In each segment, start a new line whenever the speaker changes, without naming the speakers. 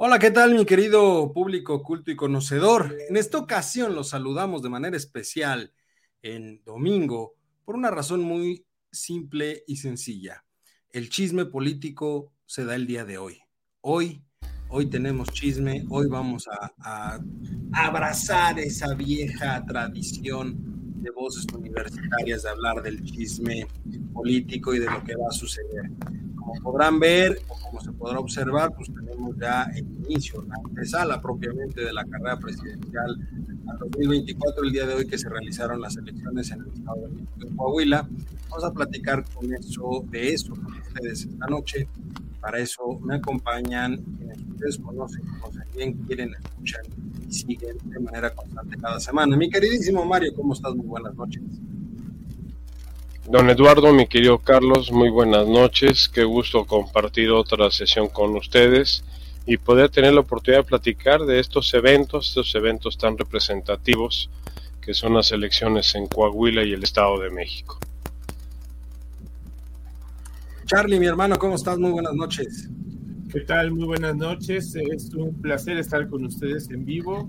Hola, ¿qué tal mi querido público culto y conocedor? En esta ocasión los saludamos de manera especial en domingo por una razón muy simple y sencilla. El chisme político se da el día de hoy. Hoy, hoy tenemos chisme, hoy vamos a, a abrazar esa vieja tradición de voces universitarias de hablar del chisme político y de lo que va a suceder como podrán ver o como se podrá observar, pues tenemos ya el inicio, la antesala propiamente de la carrera presidencial al 2024, el día de hoy que se realizaron las elecciones en el estado de Coahuila. Vamos a platicar con eso, de eso con ustedes esta noche. Para eso me acompañan quienes ustedes conocen, conocen bien, quieren, escuchar y siguen de manera constante cada semana. Mi queridísimo Mario, ¿cómo estás? Muy buenas noches.
Don Eduardo, mi querido Carlos, muy buenas noches. Qué gusto compartir otra sesión con ustedes y poder tener la oportunidad de platicar de estos eventos, estos eventos tan representativos que son las elecciones en Coahuila y el Estado de México.
Charlie, mi hermano, ¿cómo estás? Muy buenas noches.
¿Qué tal? Muy buenas noches. Es un placer estar con ustedes en vivo.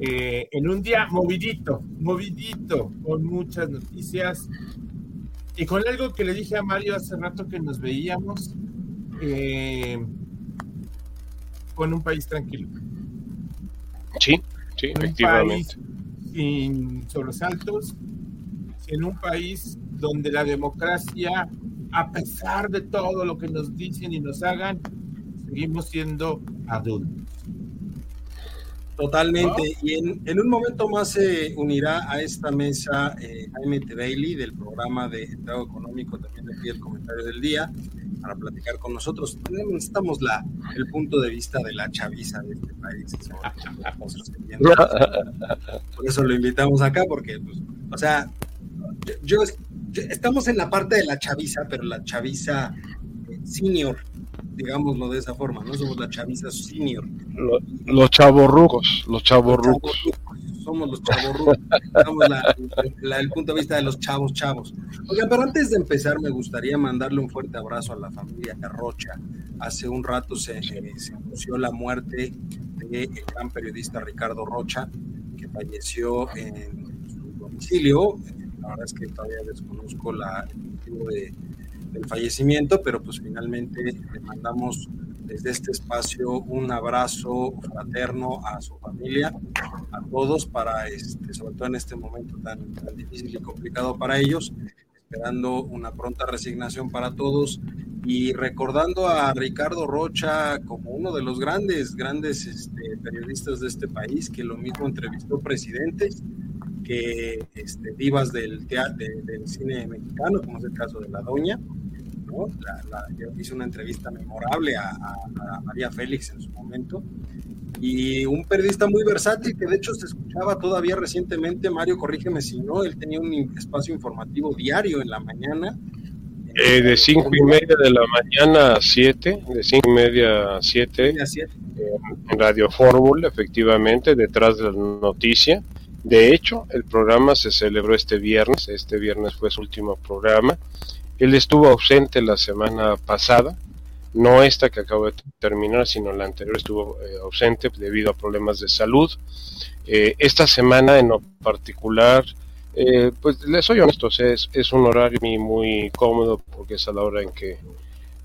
Eh, en un día movidito, movidito, con muchas noticias, y con algo que le dije a Mario hace rato que nos veíamos, eh, con un país tranquilo.
Sí, sí, efectivamente.
sin sobresaltos, en un país donde la democracia, a pesar de todo lo que nos dicen y nos hagan, seguimos siendo adultos.
Totalmente. Y en, un momento más se unirá a esta mesa eh, Jaime T. Bailey del programa de Estado Económico, también aquí el comentario del día, para platicar con nosotros. Necesitamos la, el punto de vista de la chaviza de este país. Por eso lo invitamos acá, porque, pues, o sea, yo, estamos en la parte de la chaviza, pero la chaviza eh, senior, digámoslo de esa forma, ¿no? Somos la chaviza senior.
Los, chavorrucos, los chavorrucos.
Somos los chavorrucos. Somos el punto de vista de los chavos, chavos. Oigan, pero antes de empezar, me gustaría mandarle un fuerte abrazo a la familia Rocha. Hace un rato se, se anunció la muerte del gran periodista Ricardo Rocha, que falleció en su domicilio. La verdad es que todavía desconozco la, el motivo de del fallecimiento, pero pues finalmente le mandamos desde este espacio un abrazo fraterno a su familia, a todos, para este, sobre todo en este momento tan, tan difícil y complicado para ellos, esperando una pronta resignación para todos. Y recordando a Ricardo Rocha como uno de los grandes, grandes este, periodistas de este país, que lo mismo entrevistó presidentes que este, divas del, teatro, del cine mexicano, como es el caso de La Doña, yo hice una entrevista memorable a, María Félix en su momento. Y un periodista muy versátil que de hecho se escuchaba todavía recientemente, Mario, corrígeme si no, él tenía un espacio informativo diario en la mañana.
Eh, de cinco y media de la mañana a siete, de cinco y media a siete, en Radio Fórmula, efectivamente, detrás de la noticia. De hecho, el programa se celebró este viernes, este viernes fue su último programa él estuvo ausente la semana pasada, no esta que acabo de terminar, sino la anterior estuvo eh, ausente debido a problemas de salud. Eh, esta semana en particular, eh, pues les soy honesto, es, es un horario muy, cómodo porque es a la hora en que,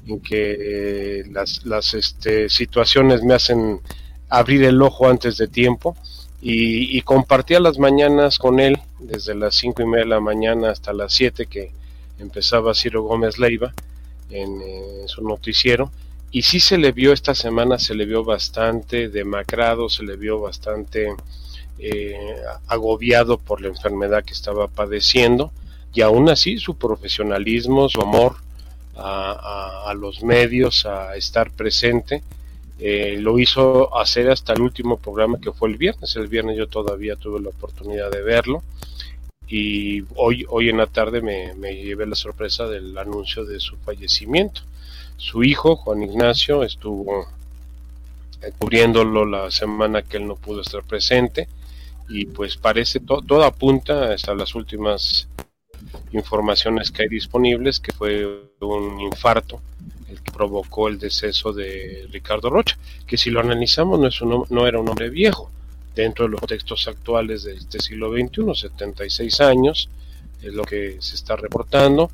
en que las, las este, situaciones me hacen abrir el ojo antes de tiempo y, compartía las mañanas con él desde las cinco y media de la mañana hasta las siete que empezaba Ciro Gómez Leiva en, en su noticiero y sí se le vio esta semana, se le vio bastante demacrado, se le vio bastante eh, agobiado por la enfermedad que estaba padeciendo y aún así su profesionalismo, su amor a, los medios, a estar presente, eh, lo hizo hacer hasta el último programa que fue el viernes. El viernes yo todavía tuve la oportunidad de verlo y hoy, hoy en la tarde me, me llevé la sorpresa del anuncio de su fallecimiento. Su hijo, Juan Ignacio, estuvo cubriéndolo la semana que él no pudo estar presente y pues parece todo apunta hasta las últimas informaciones que hay disponibles que fue un infarto el que provocó el deceso de Ricardo Rocha, que si lo analizamos no, es un, no era un hombre viejo, dentro de los textos actuales de este siglo XXI, 76 años, es lo que se está reportando,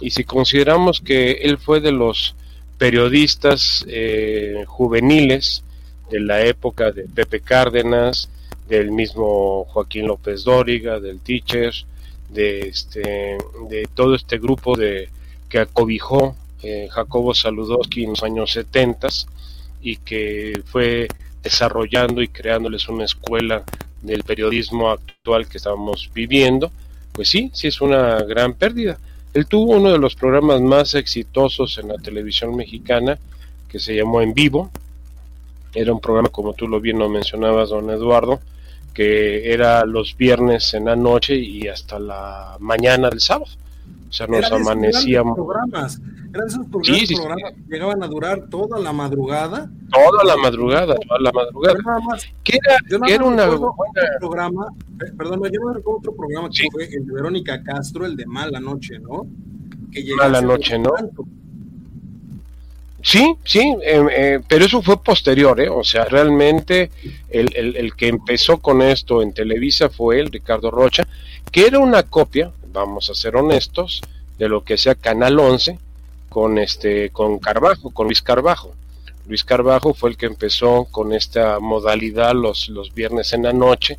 y si consideramos que él fue de los periodistas eh, juveniles de la época de Pepe Cárdenas, del mismo Joaquín López Dóriga, del Teacher, de este, de todo este grupo de que acobijó eh, Jacobo Saludowski en los años 70 y que fue desarrollando y creándoles una escuela del periodismo actual que estamos viviendo, pues sí, sí es una gran pérdida. Él tuvo uno de los programas más exitosos en la televisión mexicana que se llamó En Vivo. Era un programa, como tú lo bien lo mencionabas, don Eduardo, que era los viernes en la noche y hasta la mañana del sábado. Sea, nos amanecíamos.
Programas. Eran esos programas, que llegaban a durar toda la madrugada.
Toda la madrugada, toda la madrugada. ¿Qué era, era una buena...
programa, eh, perdón, yo no recuerdo otro programa que fue el de Verónica Castro, el de Mala Noche, ¿no?
Que Mala Noche, ¿no? Sí, sí, em, eh, pero eso fue posterior, ¿eh? O sea, realmente el, el, el, que empezó con esto en Televisa fue el Ricardo Rocha, que era una copia, vamos a ser honestos, de lo que sea Canal 11 con este con Carbajo, con Luis Carbajo. Luis Carbajo fue el que empezó con esta modalidad los, los viernes en la noche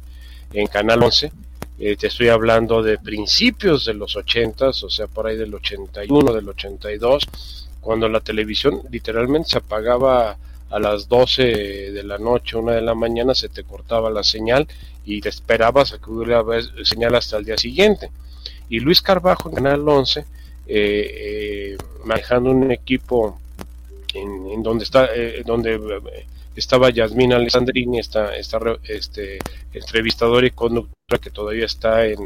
en Canal 11. Eh, te estoy hablando de principios de los 80, o sea, por ahí del 81, del 82 cuando la televisión literalmente se apagaba a las 12 de la noche, una de la mañana, se te cortaba la señal y te esperabas a que hubiera señal hasta el día siguiente. Y Luis Carbajo en Canal 11, eh, eh, manejando un equipo en, donde está eh, donde estaba Yasmina Alessandrini, esta, esta este, entrevistadora y conductora que todavía está en,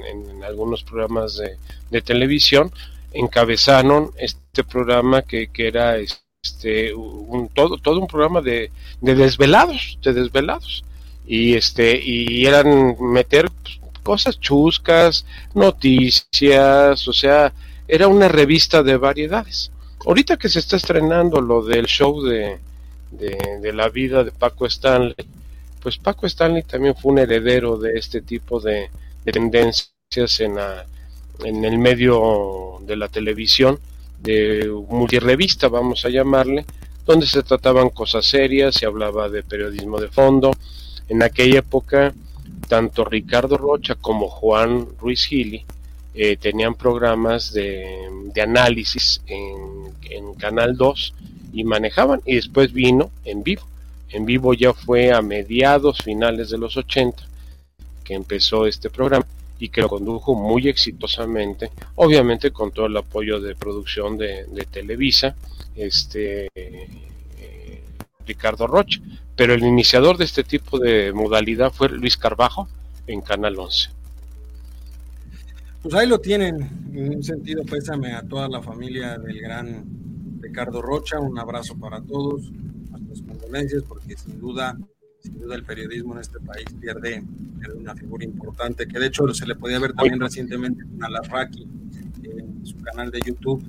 algunos programas de, televisión, encabezaron este programa que, que era este un, todo, todo un programa de, de desvelados, de desvelados. Y este, y eran meter cosas chuscas, noticias, o sea, era una revista de variedades. Ahorita que se está estrenando lo del show de, de, la vida de Paco Stanley, pues Paco Stanley también fue un heredero de este tipo de, de tendencias en la, en el medio de la televisión, de multirevista, vamos a llamarle, donde se trataban cosas serias, se hablaba de periodismo de fondo. En aquella época, tanto Ricardo Rocha como Juan Ruiz Gili eh, tenían programas de, de análisis en, Canal 2 y manejaban, y después vino en vivo. En vivo ya fue a mediados, finales de los 80, que empezó este programa y que lo condujo muy exitosamente, obviamente con todo el apoyo de producción de, Televisa, este Ricardo Rocha, pero el iniciador de este tipo de modalidad fue Luis Carbajo en Canal 11.
Pues ahí lo tienen, en un sentido pésame a toda la familia del gran Ricardo Rocha, un abrazo para todos, nuestras condolencias, porque sin duda sin duda el periodismo en este país pierde, una figura importante, que de hecho se le podía ver también recientemente a Alarraqui en su canal de YouTube.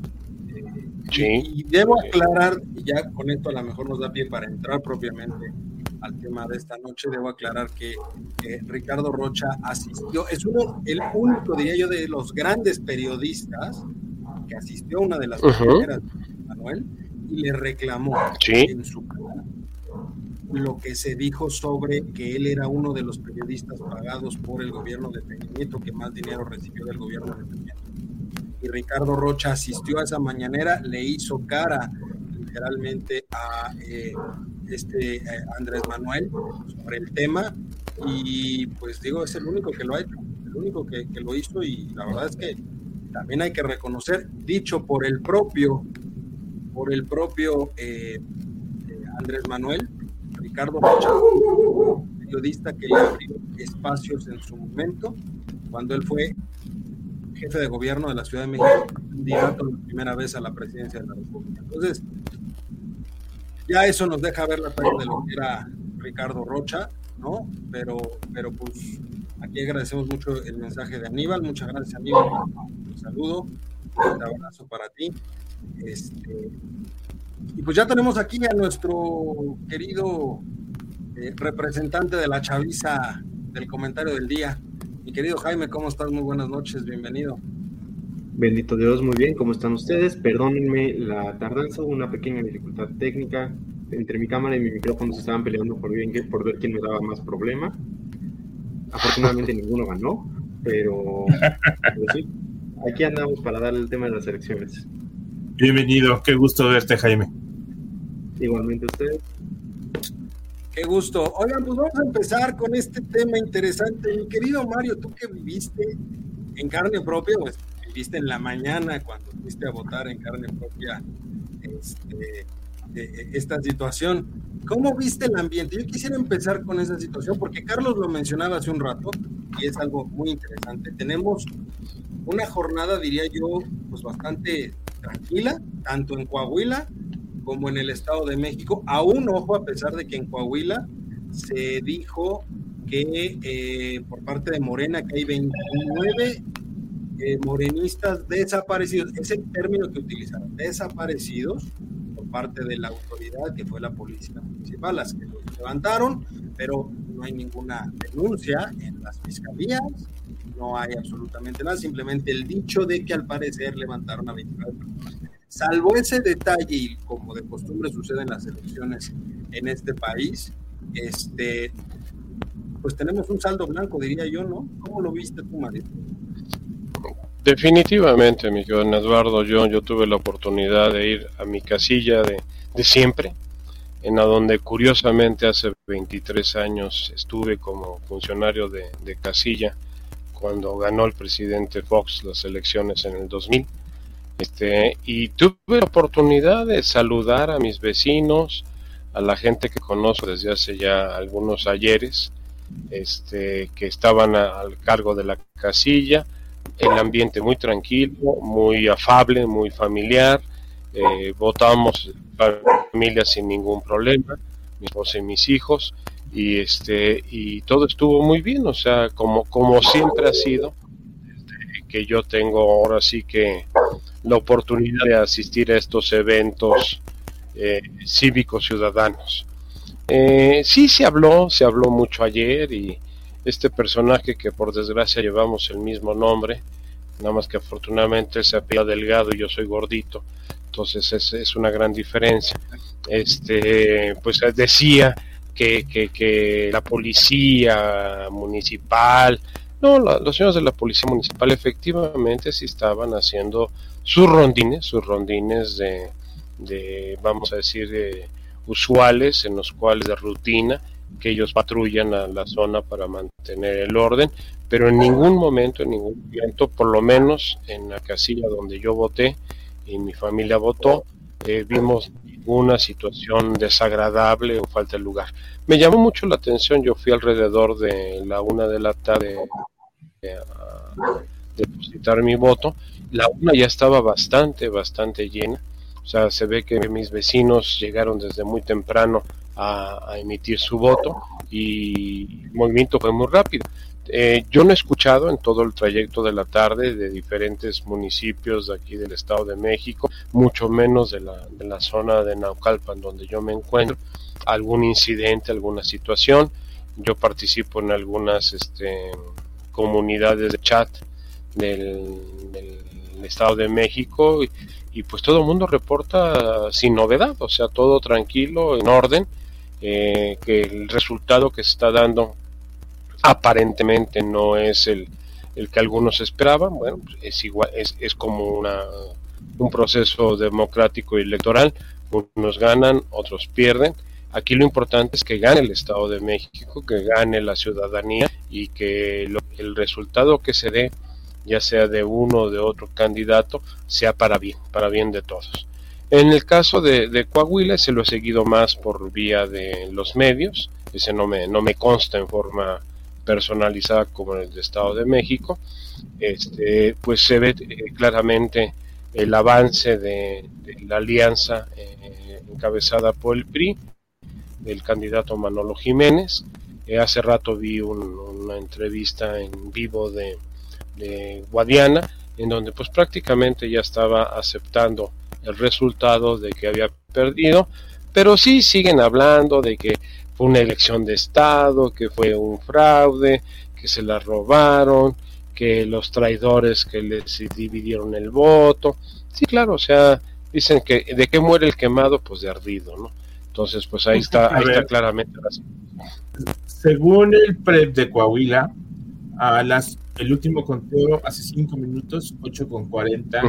Y, debo aclarar, y ya con esto a lo mejor nos da pie para entrar propiamente al tema de esta noche, debo aclarar que Ricardo Rocha asistió, es uno, el único, diría yo, de los grandes periodistas que asistió a una de las primeras, Manuel, y le reclamó en su canal lo que se dijo sobre que él era uno de los periodistas pagados por el gobierno de Peña Nieto que más dinero recibió del gobierno de Peña. Y Ricardo Rocha asistió a esa mañanera, le hizo cara literalmente a eh, este eh, Andrés Manuel sobre el tema y pues digo, es el único que lo ha hecho, el único que, lo hizo y la verdad es que también hay que reconocer, dicho por el propio, por el propio eh, Andrés Manuel, Ricardo Rocha, periodista que le abrió espacios en su momento, cuando él fue jefe de gobierno de la Ciudad de México, candidato la primera vez a la presidencia de la República. Entonces, ya eso nos deja ver la talla de lo que era Ricardo Rocha, ¿no? Pero, pero pues aquí agradecemos mucho el mensaje de Aníbal. Muchas gracias, Aníbal. Un saludo, un abrazo para ti. Este, y pues ya tenemos aquí a nuestro querido eh, representante de la chaviza del comentario del día. Mi querido Jaime, ¿cómo estás? Muy buenas noches, bienvenido.
Bendito Dios, muy bien, ¿cómo están ustedes? Perdónenme la tardanza, una pequeña dificultad técnica. Entre mi cámara y mi micrófono se estaban peleando por, bien, por ver quién me daba más problema. Afortunadamente ninguno ganó, pero, pero sí, aquí andamos para dar el tema de las elecciones.
Bienvenido, qué gusto verte, Jaime.
Igualmente usted.
Qué gusto. Oigan, pues vamos a empezar con este tema interesante. Mi querido Mario, tú que viviste en carne propia, pues viviste en la mañana cuando fuiste a votar en carne propia este, esta situación. ¿Cómo viste el ambiente? Yo quisiera empezar con esa situación porque Carlos lo mencionaba hace un rato y es algo muy interesante. Tenemos una jornada, diría yo, pues bastante tranquila, tanto en Coahuila como en el Estado de México. Aún, ojo, a pesar de que en Coahuila se dijo que eh, por parte de Morena que hay 29 eh, morenistas desaparecidos, ese término que utilizaron, desaparecidos por parte de la autoridad que fue la policía municipal, las que los levantaron, pero no hay ninguna denuncia en las fiscalías, no hay absolutamente nada, simplemente el dicho de que al parecer levantaron a 29 personas. Salvo ese detalle, y como de costumbre sucede en las elecciones en este país, este, pues tenemos un saldo blanco, diría yo, ¿no? ¿Cómo lo viste tú, Mario?
Definitivamente, mi querido Eduardo, yo, yo tuve la oportunidad de ir a mi casilla de, de siempre, en la donde curiosamente hace 23 años estuve como funcionario de, de casilla cuando ganó el presidente Fox las elecciones en el 2000. Este, y tuve la oportunidad de saludar a mis vecinos, a la gente que conozco desde hace ya algunos ayeres, este, que estaban al cargo de la casilla, el ambiente muy tranquilo, muy afable, muy familiar, eh, votamos familia sin ningún problema, mi esposa y mis hijos, y este y todo estuvo muy bien o sea como como siempre ha sido este, que yo tengo ahora sí que la oportunidad de asistir a estos eventos eh, cívicos ciudadanos. Eh, sí se habló se habló mucho ayer y este personaje que por desgracia llevamos el mismo nombre nada más que afortunadamente se apela delgado y yo soy gordito entonces es, es una gran diferencia. Este pues decía que, que, que la policía municipal, no, los señores de la policía municipal efectivamente sí estaban haciendo sus rondines, sus rondines de, de vamos a decir, de, usuales, en los cuales de rutina, que ellos patrullan a la zona para mantener el orden, pero en ningún momento, en ningún momento, por lo menos en la casilla donde yo voté y mi familia votó, eh, vimos una situación desagradable o falta de lugar. Me llamó mucho la atención, yo fui alrededor de la una de la tarde depositar mi voto, la una ya estaba bastante, bastante llena, o sea, se ve que mis vecinos llegaron desde muy temprano a, a emitir su voto y el movimiento fue muy rápido. Eh, yo no he escuchado en todo el trayecto de la tarde de diferentes municipios de aquí del Estado de México, mucho menos de la, de la zona de Naucalpan donde yo me encuentro, algún incidente, alguna situación. Yo participo en algunas este, comunidades de chat del, Estado de México y, pues todo el mundo reporta sin novedad, o sea, todo tranquilo, en orden eh, que el resultado que se está dando aparentemente no es el, el que algunos esperaban, bueno, es igual, es, es como una, un proceso democrático y electoral, unos ganan, otros pierden. Aquí lo importante es que gane el Estado de México, que gane la ciudadanía y que el resultado que se dé, ya sea de uno o de otro candidato, sea para bien, para bien de todos. En el caso de, de Coahuila se lo he seguido más por vía de los medios, ese no me, no me consta en forma personalizada como en el de Estado de México, este, pues se ve eh, claramente el avance de, la alianza eh, encabezada por el PRI, del candidato Manolo Jiménez. Hace rato vi una entrevista en vivo de, de Guadiana, en donde pues prácticamente ya estaba aceptando el resultado de que había perdido, pero sí siguen hablando de que fue una elección de Estado, que fue un fraude, que se la robaron, que los traidores que les dividieron el voto. Sí, claro, o sea, dicen que de qué muere el quemado, pues de ardido, ¿no? Entonces, pues ahí está, ahí está claramente
Según el PREP de Coahuila, a las, el último conteo hace cinco minutos, 8 con 40,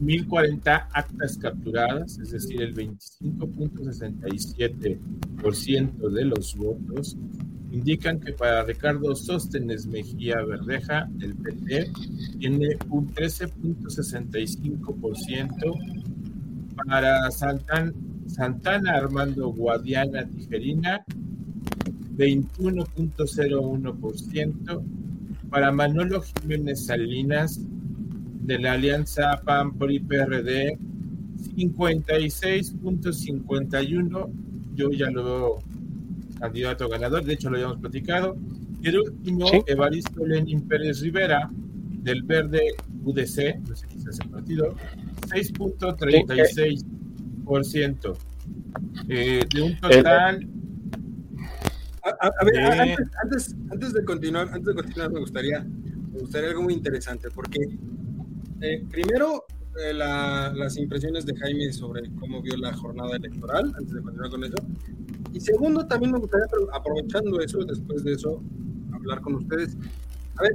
1040 actas capturadas, es decir, el 25.67% de los votos, indican que para Ricardo Sóstenes Mejía Verdeja, del PT, tiene un 13.65%, para Santana Armando Guadiana Tijerina, 21.01%, para Manolo Jiménez Salinas, de la alianza PAN PRI PRD 56.51 yo ya lo veo candidato ganador de hecho lo habíamos platicado. Y el último Evaristo Lenin Pérez Rivera del Verde UDC no sé qué es ese partido 6.36% eh, de un total
a, ver, antes, antes, de continuar, antes de continuar me gustaría, me gustaría algo muy interesante, porque eh, primero, eh, las impresiones de Jaime sobre cómo vio la jornada electoral, antes de continuar con eso. Y segundo, también me gustaría, aprovechando eso, después de eso, hablar con ustedes. A ver,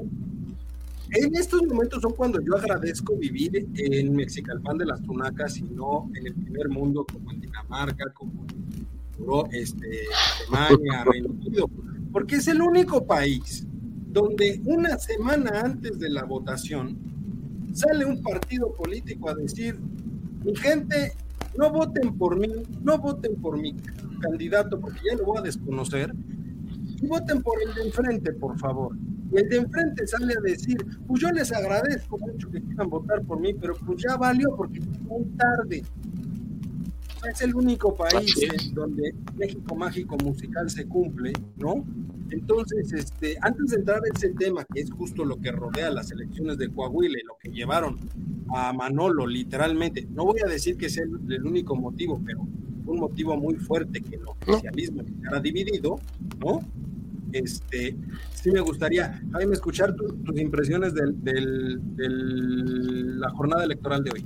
en estos momentos son cuando yo agradezco vivir en Mexicalpan de las Tunacas y no en el primer mundo como en Dinamarca, como en este, Alemania, Reino Unido, porque es el único país donde una semana antes de la votación sale un partido político a decir, mi gente, no voten por mí, no voten por mi candidato porque ya lo voy a desconocer, voten por el de enfrente, por favor. Y el de enfrente sale a decir, pues yo les agradezco mucho que quieran votar por mí, pero pues ya valió porque es muy tarde. Es el único país donde México Mágico Musical se cumple, ¿no? Entonces, este, antes de entrar en ese tema, que es justo lo que rodea las elecciones de Coahuila y lo que llevaron a Manolo, literalmente, no voy a decir que sea el, único motivo, pero un motivo muy fuerte que el oficialismo ha dividido, ¿no? Este, sí me gustaría, Jaime, escuchar tus impresiones de la jornada electoral de hoy.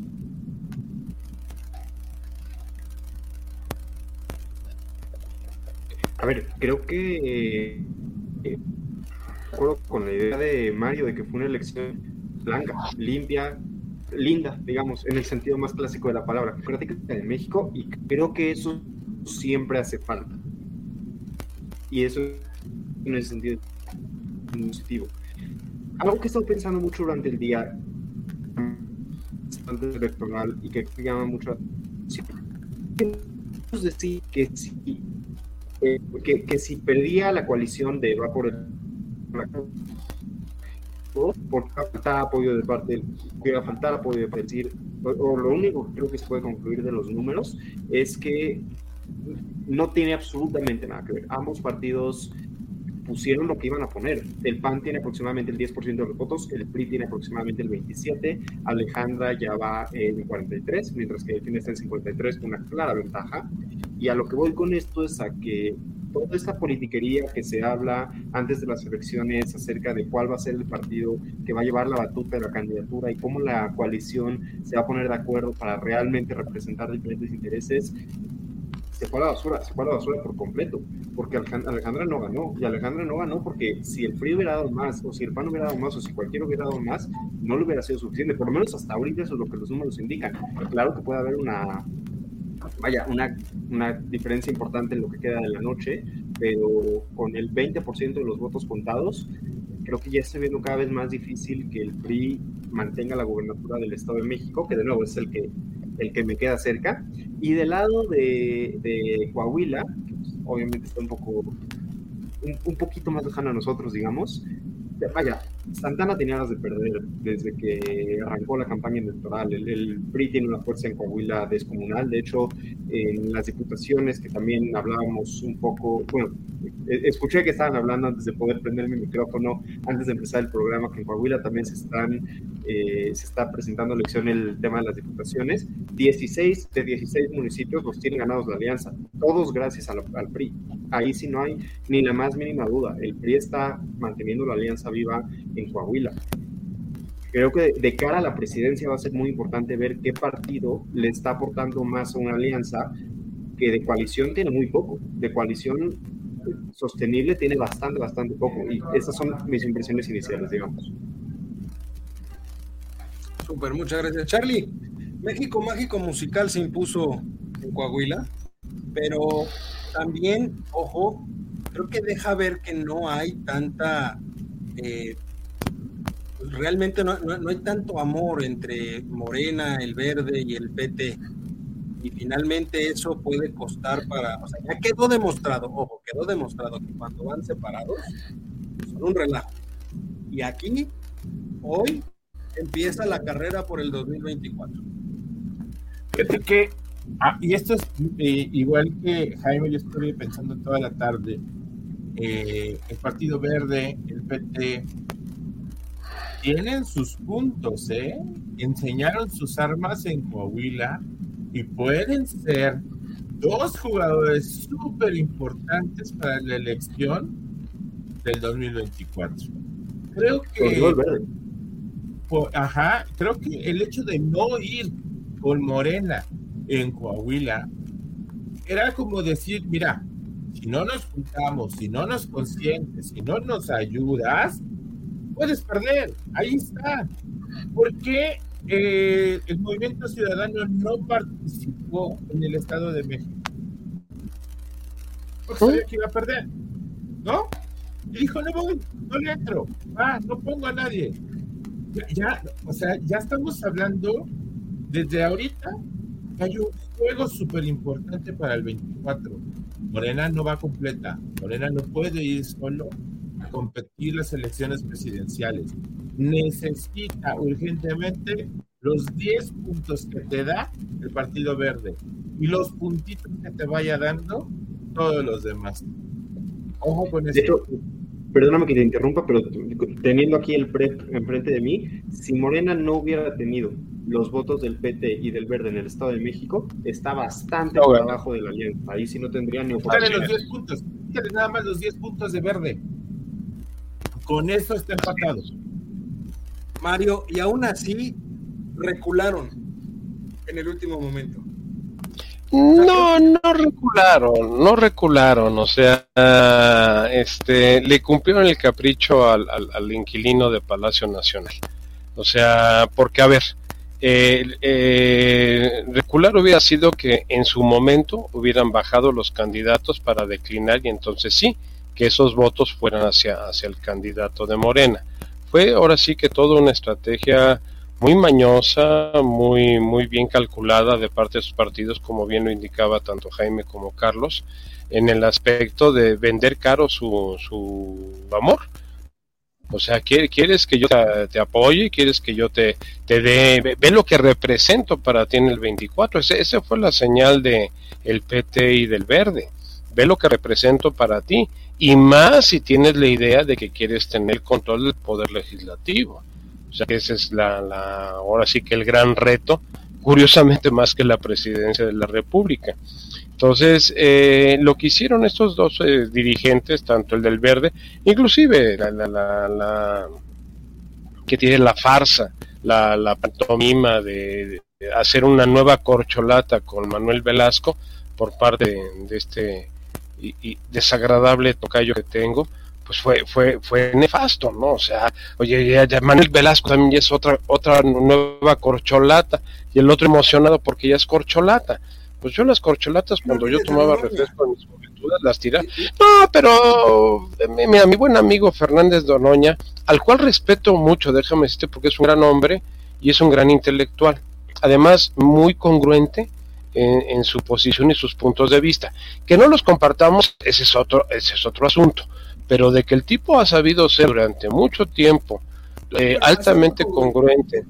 A ver, creo que eh, con la idea de Mario de que fue una elección blanca, limpia, linda, digamos, en el sentido más clásico de la palabra, democrática de México, y creo que eso siempre hace falta. Y eso en ese sentido positivo. Algo que he estado pensando mucho durante el día antes electoral y que llama mucho la atención, decir que si que, que, si perdía la coalición de va por el por faltar apoyo de parte del, faltar apoyo de decir o, lo único que creo que se puede concluir de los números es que no tiene absolutamente nada que ver ambos partidos pusieron lo que iban a poner. El PAN tiene aproximadamente el 10% de los votos, el PRI tiene aproximadamente el 27%, Alejandra ya va en 43%, mientras que el está en 53%, una clara ventaja. Y a lo que voy con esto es a que toda esta politiquería que se habla antes de las elecciones acerca de cuál va a ser el partido que va a llevar la batuta de la candidatura y cómo la coalición se va a poner de acuerdo para realmente representar diferentes intereses, se fue a la basura, se fue a la basura por completo, porque Alejandra no ganó, y Alejandra no ganó porque si el PRI hubiera dado más, o si el PAN hubiera dado más, o si cualquiera hubiera dado más, no le hubiera sido suficiente, por lo menos hasta ahorita eso es lo que los números indican. Claro que puede haber una, vaya, una, una diferencia importante en lo que queda de la noche, pero con el 20% de los votos contados, creo que ya está viendo cada vez más difícil que el PRI mantenga la gobernatura del Estado de México, que de nuevo es el que, el que me queda cerca. Y del lado de, de Coahuila, que pues, obviamente está un poco, un, un, poquito más lejano a nosotros, digamos, vaya, Santana tenía ganas de perder desde que arrancó la campaña electoral. El, PRI tiene una fuerza en Coahuila descomunal. De hecho, en las diputaciones que también hablábamos un poco, bueno, e, escuché que estaban hablando antes de poder prender mi micrófono, antes de empezar el programa, que en Coahuila también se están, eh, se está presentando elección el tema de las diputaciones. 16 de 16 municipios los tienen ganados la alianza, todos gracias al PRI. Ahí sí no hay ni la más mínima duda. El PRI está manteniendo la alianza viva en Coahuila. Creo que de cara a la presidencia va a ser muy importante ver qué partido le está aportando más a una alianza que de coalición tiene muy poco. De coalición sostenible tiene bastante, bastante poco. Y esas son mis impresiones iniciales, digamos.
Súper, muchas gracias. Charlie, México Mágico Musical se impuso en Coahuila, pero también, ojo, creo que deja ver que no hay tanta eh, realmente no, hay tanto amor entre Morena, el Verde y el PT. Y finalmente eso puede costar para, o sea, ya quedó demostrado, ojo, quedó demostrado que cuando van separados son un relajo. Y aquí, hoy, empieza la carrera por el 2024.
Fíjate que, ah, y esto es eh, igual que Jaime, yo estoy pensando toda la tarde, eh, el Partido Verde, el PT, tienen sus puntos, ¿eh? Enseñaron sus armas en Coahuila y pueden ser dos jugadores súper importantes para la elección del 2024. Creo que... ajá, creo que el hecho de no ir con Morena en Coahuila era como decir, mira, si no nos juntamos, si no nos consientes, si no nos ayudas, puedes perder. Ahí está. ¿Por qué eh, el Movimiento Ciudadano no participó en el Estado de México? Porque sabía que iba a perder. ¿No? Y dijo, no voy, no le entro. Ah, no pongo a nadie. Ya, o sea, ya estamos hablando desde ahorita hay un juego súper importante para el 24. Morena no va completa. Morena no puede ir solo competir las elecciones presidenciales. Necesita urgentemente los 10 puntos que te da el Partido Verde y los puntitos que te vaya dando todos los demás.
Ojo con eso. Perdóname que te interrumpa, pero teniendo aquí el PREP enfrente de mí, si Morena no hubiera tenido los votos del PT y del Verde en el Estado de México, está bastante por abajo de la alianza. Ahí sí no tendría ni
oportunidad. los 10 puntos, nada más los 10 puntos de Verde. Con eso está empatado.
Mario, y aún así recularon en el último momento.
No, no recularon, no recularon, o sea, este, le cumplieron el capricho al, al, inquilino de Palacio Nacional. O sea, porque a ver, eh, eh, recular hubiera sido que en su momento hubieran bajado los candidatos para declinar y entonces sí, que esos votos fueran hacia, hacia el candidato de Morena. Fue ahora sí que toda una estrategia muy mañosa, muy, muy bien calculada de parte de sus partidos, como bien lo indicaba tanto Jaime como Carlos, en el aspecto de vender caro su, su amor. O sea, quieres que yo te, apoye, quieres que yo te, te dé, ve, lo que represento para ti en el 24. Ese, esa fue la señal de el PT y del Verde. Ve lo que represento para ti y más si tienes la idea de que quieres tener control del poder legislativo. O sea que ese es la, la, ahora sí que el gran reto, curiosamente más que la presidencia de la República. Entonces, eh, lo que hicieron estos dos eh, dirigentes, tanto el del verde, inclusive la, la, la, que tiene la farsa, la, pantomima de, de, hacer una nueva corcholata con Manuel Velasco, por parte de, este y, desagradable tocayo que tengo, pues fue fue fue nefasto, ¿no? O sea, oye, ya, Manuel Velasco también ya es otra otra nueva corcholata y el otro emocionado porque ya es corcholata. Pues yo las corcholatas cuando yo tomaba refresco en mis juventudes las tiraba. No, pero mi, mi, buen amigo Fernández Donoña, al cual respeto mucho, déjame decirte, porque es un gran hombre y es un gran intelectual. Además, muy congruente en, su posición y sus puntos de vista. Que no los compartamos, ese es otro, ese es otro asunto. Pero de que el tipo ha sabido ser durante mucho tiempo eh, altamente congruente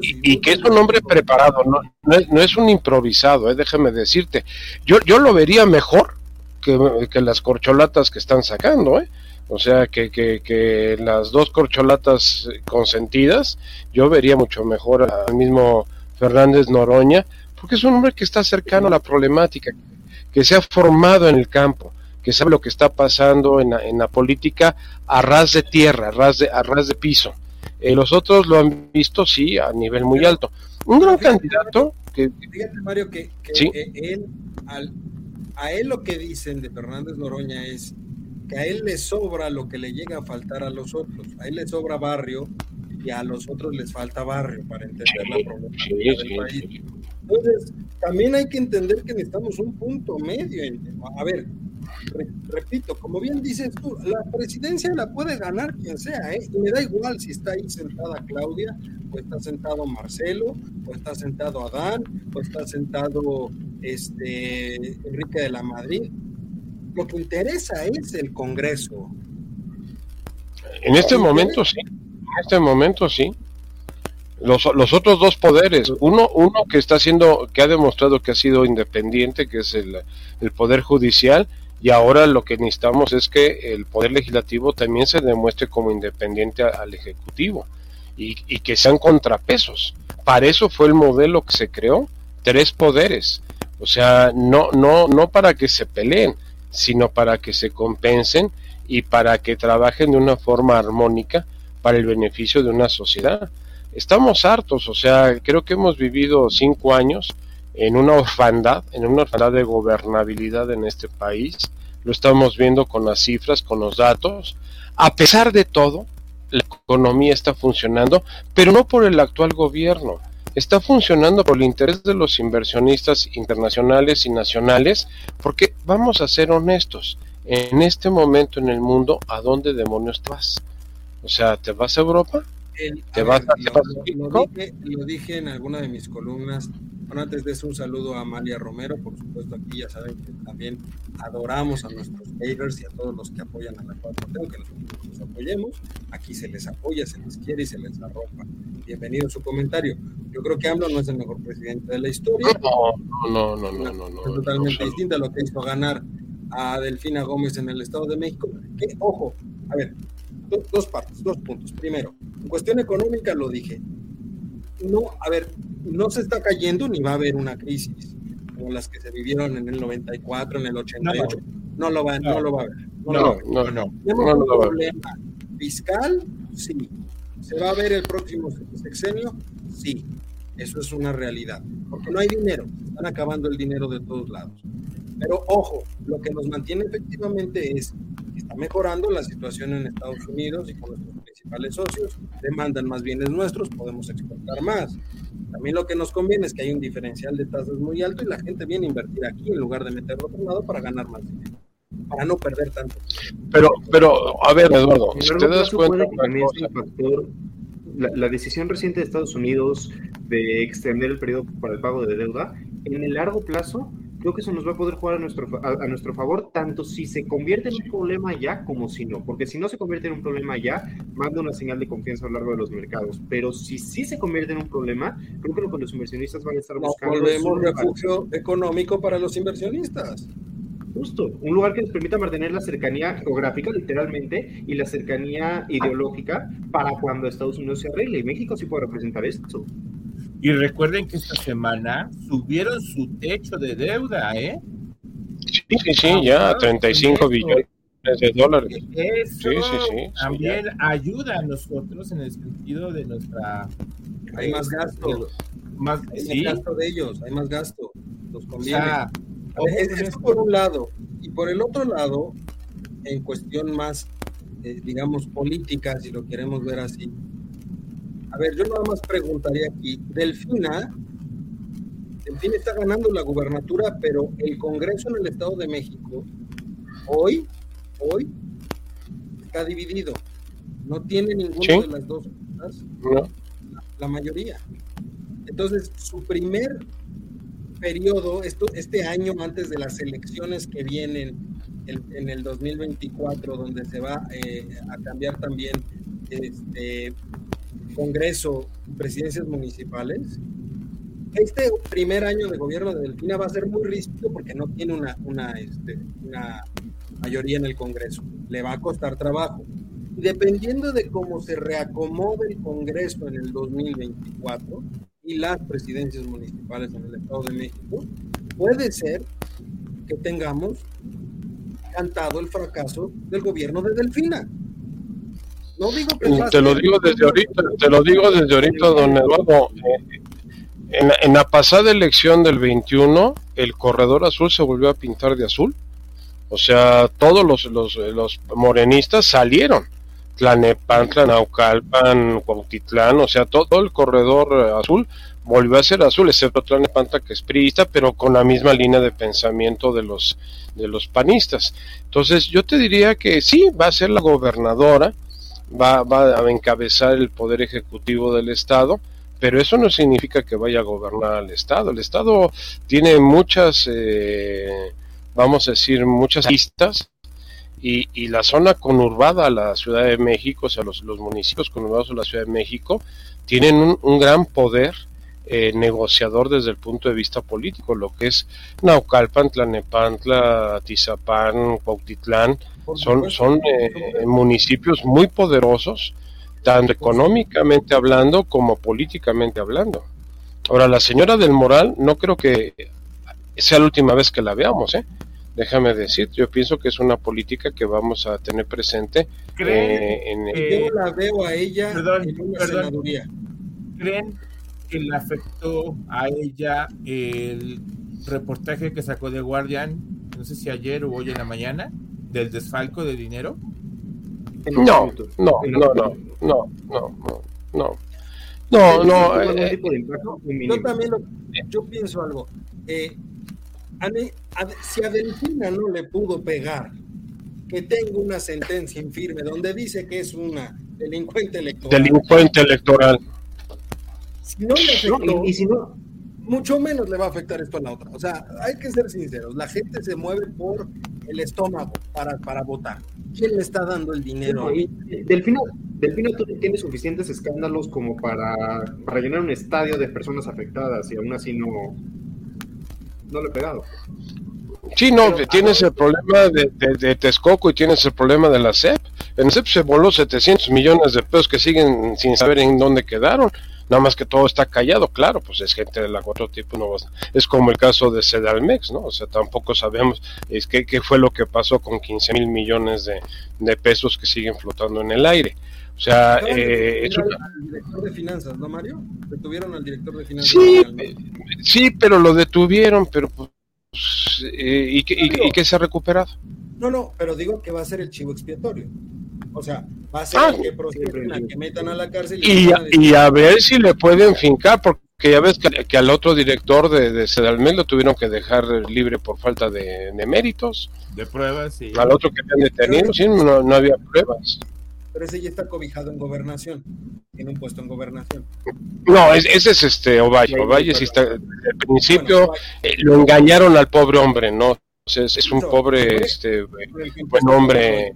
y, que es un hombre preparado, no, no, es, un improvisado, eh, déjame decirte. Yo, yo lo vería mejor que, que las corcholatas que están sacando, ¿eh? O sea, que, que, que, las dos corcholatas consentidas, yo vería mucho mejor al mismo Fernández Noroña, porque es un hombre que está cercano a la problemática, que se ha formado en el campo, que sabe lo que está pasando en la, en la política a ras de tierra, a ras de, a ras de piso. Eh, los otros lo han visto, sí, a nivel muy alto. Un gran candidato que...
Fíjate, Mario, que, él, a él lo que dicen de Fernández Noroña es que a él le sobra lo que le llega a faltar a los otros. A él le sobra barrio y a los otros les falta barrio para entender la problemática del país. Entonces, también hay que entender que necesitamos un punto medio. A ver, repito, como bien dices tú, la presidencia la puede ganar quien sea, ¿eh? y me da igual si está ahí sentada Claudia, o está sentado Marcelo, o está sentado Adán, o está sentado este Enrique de la Madrid. Lo que interesa es el Congreso.
En este momento sí, en este momento sí. Los, los, otros dos poderes, uno, uno que está haciendo, que ha demostrado que ha sido independiente, que es el, el poder judicial, y ahora lo que necesitamos es que el poder legislativo también se demuestre como independiente al ejecutivo y, y que sean contrapesos. Para eso fue el modelo que se creó, tres poderes, o sea, no, no, no para que se peleen, sino para que se compensen y para que trabajen de una forma armónica para el beneficio de una sociedad. Estamos hartos, o sea, creo que hemos vivido cinco años en una orfandad, en una orfandad de gobernabilidad en este país. Lo estamos viendo con las cifras, con los datos. A pesar de todo, la economía está funcionando, pero no por el actual gobierno está funcionando por el interés de los inversionistas internacionales y nacionales, porque vamos a ser honestos, en este momento en el mundo, ¿a dónde demonios te vas? O sea, ¿te vas a Europa? ¿Te vas, a,
lo, lo, dije, en alguna de mis columnas. Bueno, antes de eso, un saludo a Amalia Romero. Por supuesto, aquí ya saben que también adoramos a nuestros haters y a todos los que apoyan a la 4 que nosotros nos apoyemos. Aquí se les apoya, se les quiere y se les arropa. Bienvenido a su comentario. Yo creo que AMLO no es el mejor presidente de la historia.
No, no, no, no, no. no,
es totalmente distinta a lo que hizo ganar a Delfina Gómez en el Estado de México. Que, ojo, a ver, dos partes, dos puntos. Primero, en cuestión económica lo dije. No, a ver, no se está cayendo ni va a haber una crisis como las que se vivieron en el 94, en el 88. No, lo, va, no. lo va a haber. No, no, no, no. Tenemos un problema fiscal, sí. ¿Se va a ver el próximo sexenio? Sí. Eso es una realidad. Porque no hay dinero. Están acabando el dinero de todos lados. Pero ojo, lo que nos mantiene efectivamente es mejorando la situación en Estados Unidos y con nuestros principales socios demandan más bienes nuestros, podemos exportar más. También lo que nos conviene es que hay un diferencial de tasas muy alto y la gente viene a invertir aquí en lugar de meterlo otro lado para ganar más dinero, para no perder tanto.
Pero, pero, a ver, Eduardo, si te das cuenta
la, la, decisión reciente de Estados Unidos de extender el periodo para el pago de deuda, en el largo plazo creo que eso nos va a poder jugar a nuestro, a, nuestro favor, tanto si se convierte en un problema ya como si no, porque si no se convierte en un problema ya, manda una señal de confianza a lo largo de los mercados, pero si sí se convierte en un problema, creo que lo que los inversionistas van a estar buscando
volvemos es un refugio económico para los inversionistas.
Justo, un lugar que les permita mantener la cercanía geográfica, literalmente, y la cercanía ideológica para cuando Estados Unidos se arregle. Y México sí puede representar esto.
Y recuerden que esta semana subieron su techo de deuda, ¿eh?
Sí, sí, sí, ya, 35 billones de dólares.
Eso sí, sí, sí, también ayuda a nosotros en el sentido de nuestra...
Hay más gasto.
Más,
hay más gasto de ellos, hay más gasto. Los conviene. Eso por un lado. Y por el otro lado, en cuestión más, eh, digamos, política, si lo queremos ver así. A ver, yo nada más preguntaría aquí, Delfina, Delfina está ganando la gubernatura, pero el Congreso en el Estado de México, hoy, hoy, está dividido. No tiene ninguna de las dos cosas, la mayoría. Entonces, su primer periodo, esto, este año antes de las elecciones que vienen en el 2024, donde se va eh, a cambiar también este Congreso, presidencias municipales, este primer año de gobierno de Delfina va a ser muy rígido porque no tiene una, una, este, una mayoría en el Congreso. Le va a costar trabajo. Dependiendo de cómo se reacomode el Congreso en el 2024, y las presidencias municipales en el Estado de México, puede ser que tengamos cantado el fracaso del gobierno de Delfina.
No digo que te lo digo desde ahorita, te lo digo desde ahorita, don Eduardo. Eh, en, en, la pasada elección del 21, el corredor azul se volvió a pintar de azul. O sea, todos los, los, los morenistas salieron Tlanepantla, Naucalpan, Cuautitlán, o sea, todo, el corredor azul volvió a ser azul, excepto Tlanepantla que es priista, pero con la misma línea de pensamiento de los, de los panistas. Entonces, yo te diría que sí, va a ser la gobernadora, va, va a encabezar el poder ejecutivo del Estado, pero eso no significa que vaya a gobernar al Estado. El Estado tiene muchas, eh, vamos a decir, muchas listas y, la zona conurbada, la Ciudad de México, o sea, los, municipios conurbados de la Ciudad de México, tienen un, gran poder eh, negociador desde el punto de vista político, lo que es Naucalpan, Tlanepantla, Tizapán, Cuautitlán, son, son eh, municipios muy poderosos, tanto económicamente hablando como políticamente hablando. Ahora, la señora del Moral, no creo que sea la última vez que la veamos, ¿eh? déjame decir, yo pienso que es una política que vamos a tener presente
eh, en Yo la veo a ella en una senaduría.
¿Creen que le afectó a ella el reportaje que sacó de Guardian, no sé si ayer o hoy en la mañana, del desfalco de dinero?
No, no, no, no, no, no, no. No, no.
Eh, eh, yo también lo, yo pienso algo. Eh, a, a, si a Delfina no le pudo pegar que tengo una sentencia infirme donde dice que es una delincuente electoral.
Delincuente electoral.
Si no le afectó, y, si no, mucho menos le va a afectar esto a la otra. O sea, hay que ser sinceros, la gente se mueve por el estómago para, para votar. ¿Quién le está dando el dinero?
Delfina, Delfina tiene suficientes escándalos como para, para llenar un estadio de personas afectadas y aún así no, no le he pegado.
Sí, no, tienes el problema de, de, Texcoco y tienes el problema de la CEP. En CEP se voló 700 millones de pesos que siguen sin saber en dónde quedaron. Nada más que todo está callado, claro, pues es gente de la cuatro tipo, no es como el caso de Sedalmex, ¿no? O sea, tampoco sabemos es que, qué fue lo que pasó con 15 mil millones de, de pesos que siguen flotando en el aire. O sea,
eh, es al director de finanzas, ¿no, Mario? Detuvieron al director de finanzas.
Sí, sí pero lo detuvieron, pero pues, eh, ¿y, qué, y, qué se ha recuperado?
No, no, pero digo que va a ser el chivo expiatorio. O sea, va a ser ah, que procesen que metan a la cárcel.
Y, y, a, ver si le pueden fincar, porque ya ves que, al otro director de, de Sedalmel lo tuvieron que dejar libre por falta de, méritos.
De pruebas, sí.
Al otro que habían detenido, sí, no, no había pruebas
pero ese ya está cobijado en gobernación, en un puesto en gobernación.
No, ese es este Ovalle. Ovalle sí está. Al principio eh, lo engañaron al pobre hombre, ¿no? es, un pobre, este, buen hombre.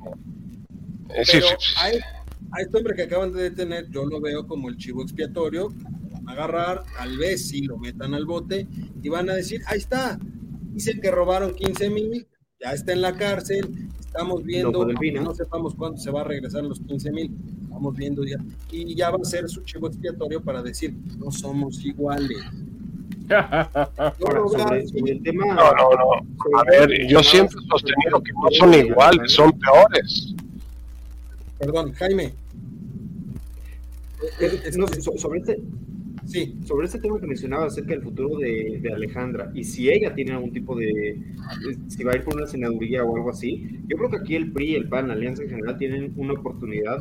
Eh, sí, a, este hombre que acaban de detener, yo lo veo como el chivo expiatorio. Van a agarrar, tal vez si lo metan al bote y van a decir: ahí está, dicen que robaron 15 mil, ya está en la cárcel, estamos viendo, no, no sepamos cuándo se va a regresar los 15 mil, estamos viendo ya, y ya va a ser su chivo expiatorio para decir, no somos iguales.
no, no, no. A ver, yo siempre he sostenido que no son iguales, son peores.
Perdón, Jaime.
Eh, eh, sobre este Sí. Sobre este tema que mencionaba acerca del futuro de, de, Alejandra y si ella tiene algún tipo de, si va a ir por una senaduría o algo así, yo creo que aquí el PRI, el PAN, la Alianza en general tienen una oportunidad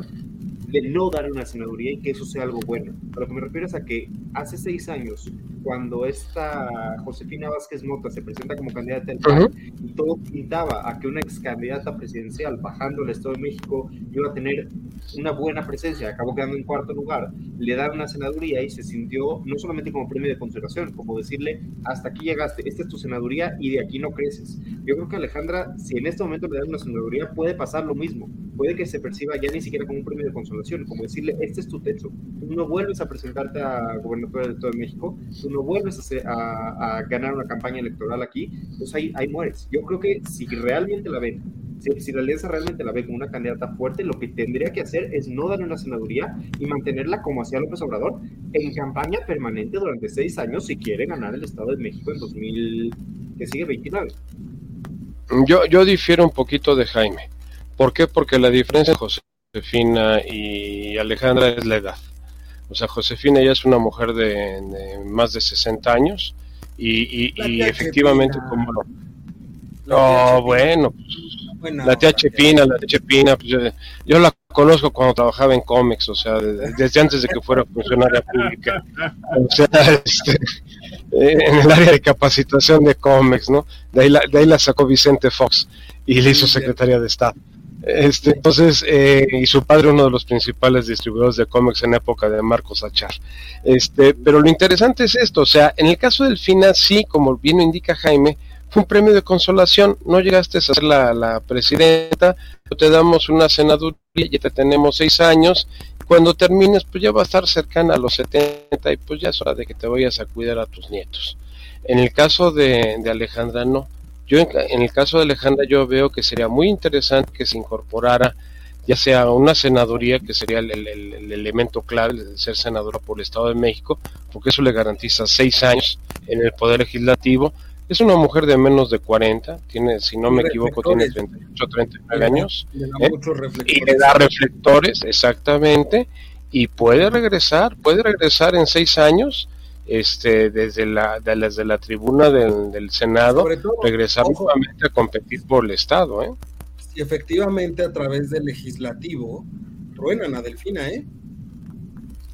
de no dar una senaduría y que eso sea algo bueno. A lo que me refiero es a que hace seis años, cuando esta Josefina Vázquez Mota se presenta como candidata del PAN y todo pintaba a que una ex candidata presidencial bajando el Estado de México iba a tener una buena presencia, acabó quedando en cuarto lugar, le dan una senaduría y se sintió no solamente como premio de consideración, como decirle, hasta aquí llegaste, esta es tu senaduría y de aquí no creces. Yo creo que Alejandra, si en este momento le dan una senaduría, puede pasar lo mismo, puede que se perciba ya ni siquiera como un premio de consolación, como decirle, este es tu techo, tú no vuelves a presentarte a gobernador de México, tú no vuelves a, ganar una campaña electoral aquí, pues ahí, ahí mueres. Yo creo que si realmente la ven, si, la alianza realmente la ve como una candidata fuerte, lo que tendría que hacer es no darle una senaduría y mantenerla como hacía López Obrador en campaña permanente durante seis años si quiere ganar el Estado de México en 2000, que sigue 29.
Yo, yo difiero un poquito de Jaime. ¿Por qué? Porque la diferencia, José, Josefina y Alejandra es la edad. O sea, Josefina ya es una mujer de, más de 60 años y, efectivamente como lo... Oh, bueno, la tía Chepina, la tía Chepina, pues yo, la conozco cuando trabajaba en cómics, o sea, desde antes de que fuera funcionaria pública. O sea, este, en el área de capacitación de cómics, ¿no? De ahí, la, de ahí la sacó Vicente Fox y le hizo secretaria de Estado. Este, entonces, eh, y su padre uno de los principales distribuidores de cómics en época de Marcos Achar. Este, pero lo interesante es esto, o sea, en el caso del FINA, sí, como bien indica Jaime, fue un premio de consolación, no llegaste a ser la, la presidenta, te damos una senaduría, ya te tenemos seis años, cuando termines, pues ya va a estar cercana a los 70 y pues ya es hora de que te vayas a cuidar a tus nietos. En el caso de, de Alejandra, no yo en, el caso de Alejandra yo veo que sería muy interesante que se incorporara ya sea una senaduría, que sería el, elemento clave de ser senadora por el Estado de México, porque eso le garantiza seis años en el Poder Legislativo. Es una mujer de menos de 40, tiene, si no me equivoco, tiene 38 39 años. ¿eh? y le da reflectores, exactamente, y puede regresar, puede regresar en seis años este, desde la, desde la tribuna del, Senado, regresar nuevamente a competir por el Estado. ¿eh?
Y efectivamente a través del legislativo truenan a Delfina, ¿eh?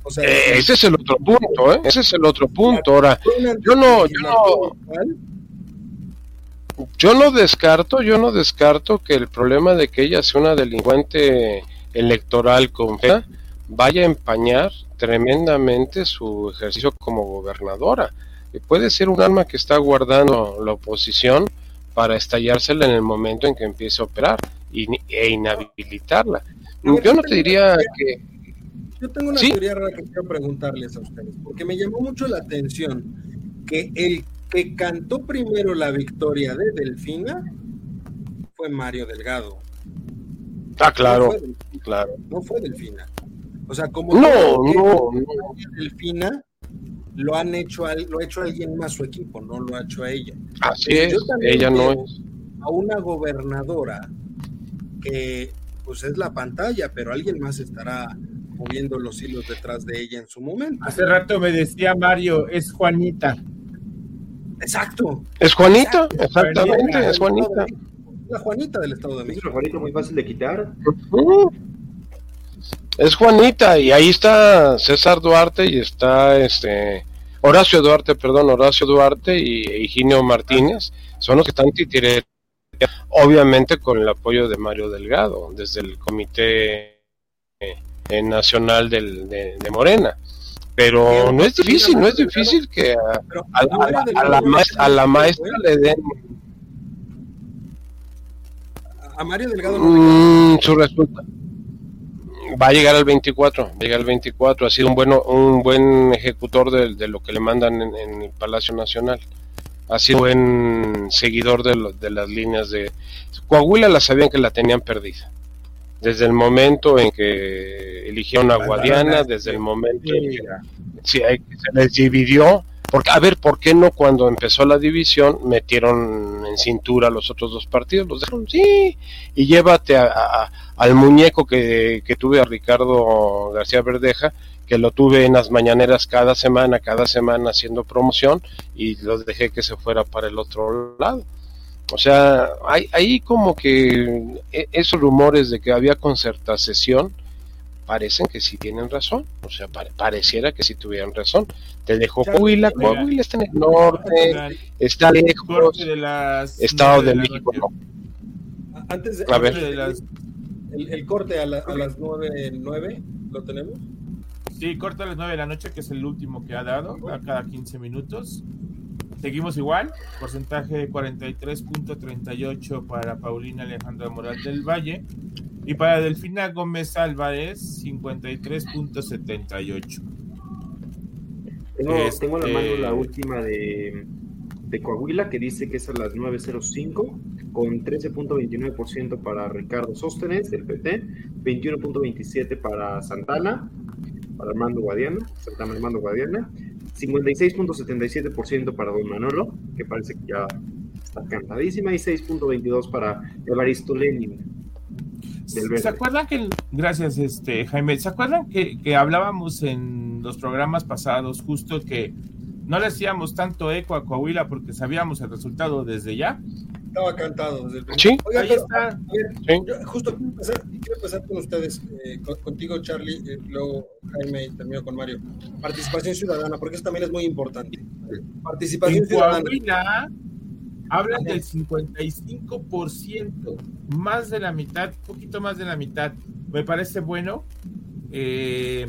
O sea, eh, ese es el otro punto, ¿eh? Ese es el otro punto. Ahora, yo no, yo no, yo no descarto, yo no descarto que el problema de que ella sea una delincuente electoral con fe vaya a empañar tremendamente su ejercicio como gobernadora. Y puede ser un arma que está guardando la oposición para estallársela en el momento en que empiece a operar y, e inhabilitarla. Yo no te diría que...
Yo tengo una teoría rara que quiero preguntarles a ustedes, porque me llamó mucho la atención que el que cantó primero la victoria de Delfina fue Mario Delgado.
Ah, claro, claro.
No fue Delfina. O sea, como
no, no,
Delfina lo han hecho lo ha hecho alguien más su equipo, no lo ha hecho a ella.
Así es, ella no es
a una gobernadora que pues es la pantalla, pero alguien más estará moviendo los hilos detrás de ella en su momento.
Hace rato me decía Mario, es Juanita.
Exacto.
Es Juanita, exactamente, es Juanita.
La Juanita del Estado de México.
Es Juanita muy fácil de quitar.
Es Juanita y ahí está César Duarte y está este Horacio Duarte, perdón, Horacio Duarte y Higinio Martínez, son los que están titireando, obviamente con el apoyo de Mario Delgado, desde el Comité eh, Nacional del, de, Morena. Pero no es difícil, no es difícil que a, la, maestra, le den.
A Mario Delgado no
mm, su respuesta va a llegar al 24, va a llegar al 24, ha sido un, bueno, un buen ejecutor de, lo que le mandan en, el Palacio Nacional, ha sido un buen seguidor de, de las líneas de... Coahuila la sabían que la tenían perdida, desde el momento en que eligieron a Guadiana, desde el momento en que se les dividió, Porque, a ver, ¿por qué no cuando empezó la división metieron en cintura los otros dos partidos? Los dejaron, sí, y llévate al muñeco que, que tuve a Ricardo García Verdeja, que lo tuve en las mañaneras cada semana, cada semana haciendo promoción y los dejé que se fuera para el otro lado. O sea, hay, ahí como que e, esos rumores de que había concertación parecen que sí tienen razón. O sea, pareciera que sí tuvieran razón. Te dejó Coahuila, Coahuila está en el norte, está lejos, Estado de, México
Antes de, ver. El, corte a, a las nueve, nueve, ¿lo tenemos?
Sí, corta a las 9 de la noche, que es el último que ha dado, a cada 15 minutos. Seguimos igual, porcentaje 43.38 para Paulina Alejandra Moral del Valle y para Delfina Gómez Álvarez 53.78.
Tengo, tengo la mano la este, última de, de Coahuila que dice que es a las 9.05 con 13.29% para Ricardo Sóstenes del PT, 21.27 para Santana, para Armando Guadiana, Santana Armando Guadiana, 56.77% para Don Manolo, que parece que ya está cantadísima, y 6.22 para Evaristo Lenin.
¿Se acuerdan que, gracias este Jaime, ¿se acuerdan que, que hablábamos en los programas pasados justo que no le hacíamos tanto eco a Coahuila porque sabíamos el resultado desde ya?
estaba cantado desde el
principio.
Sí, ahí está. justo quiero empezar, con ustedes, eh, contigo, Charlie, eh, luego Jaime y termino con Mario. Participación ciudadana, porque eso también es muy importante. Participación ciudadana.
hablan del 55%, más de la mitad, poquito más de la mitad. Me parece bueno. Eh,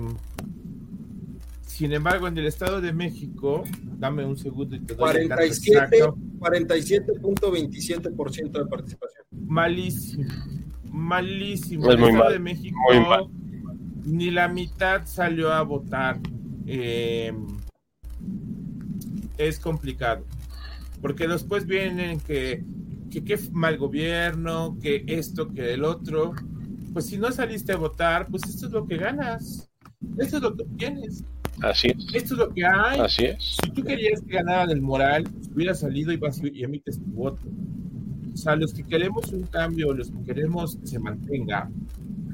sin embargo, en el Estado de México, dame un segundo y te doy
47.27% de participación.
Malísimo, malísimo. En el Estado de México, ni la mitad salió a votar. Em, es complicado. Porque después vienen que, que qué mal gobierno, que esto, que el otro. Pues si no saliste a votar, pues esto es lo que ganas. Esto es lo que obtienes.
Así es.
Esto es lo que hay.
Así es.
Si tú querías que ganara del moral, hubiera salido y, vas y emites tu voto. O sea, los que queremos un cambio, los que queremos que se mantenga,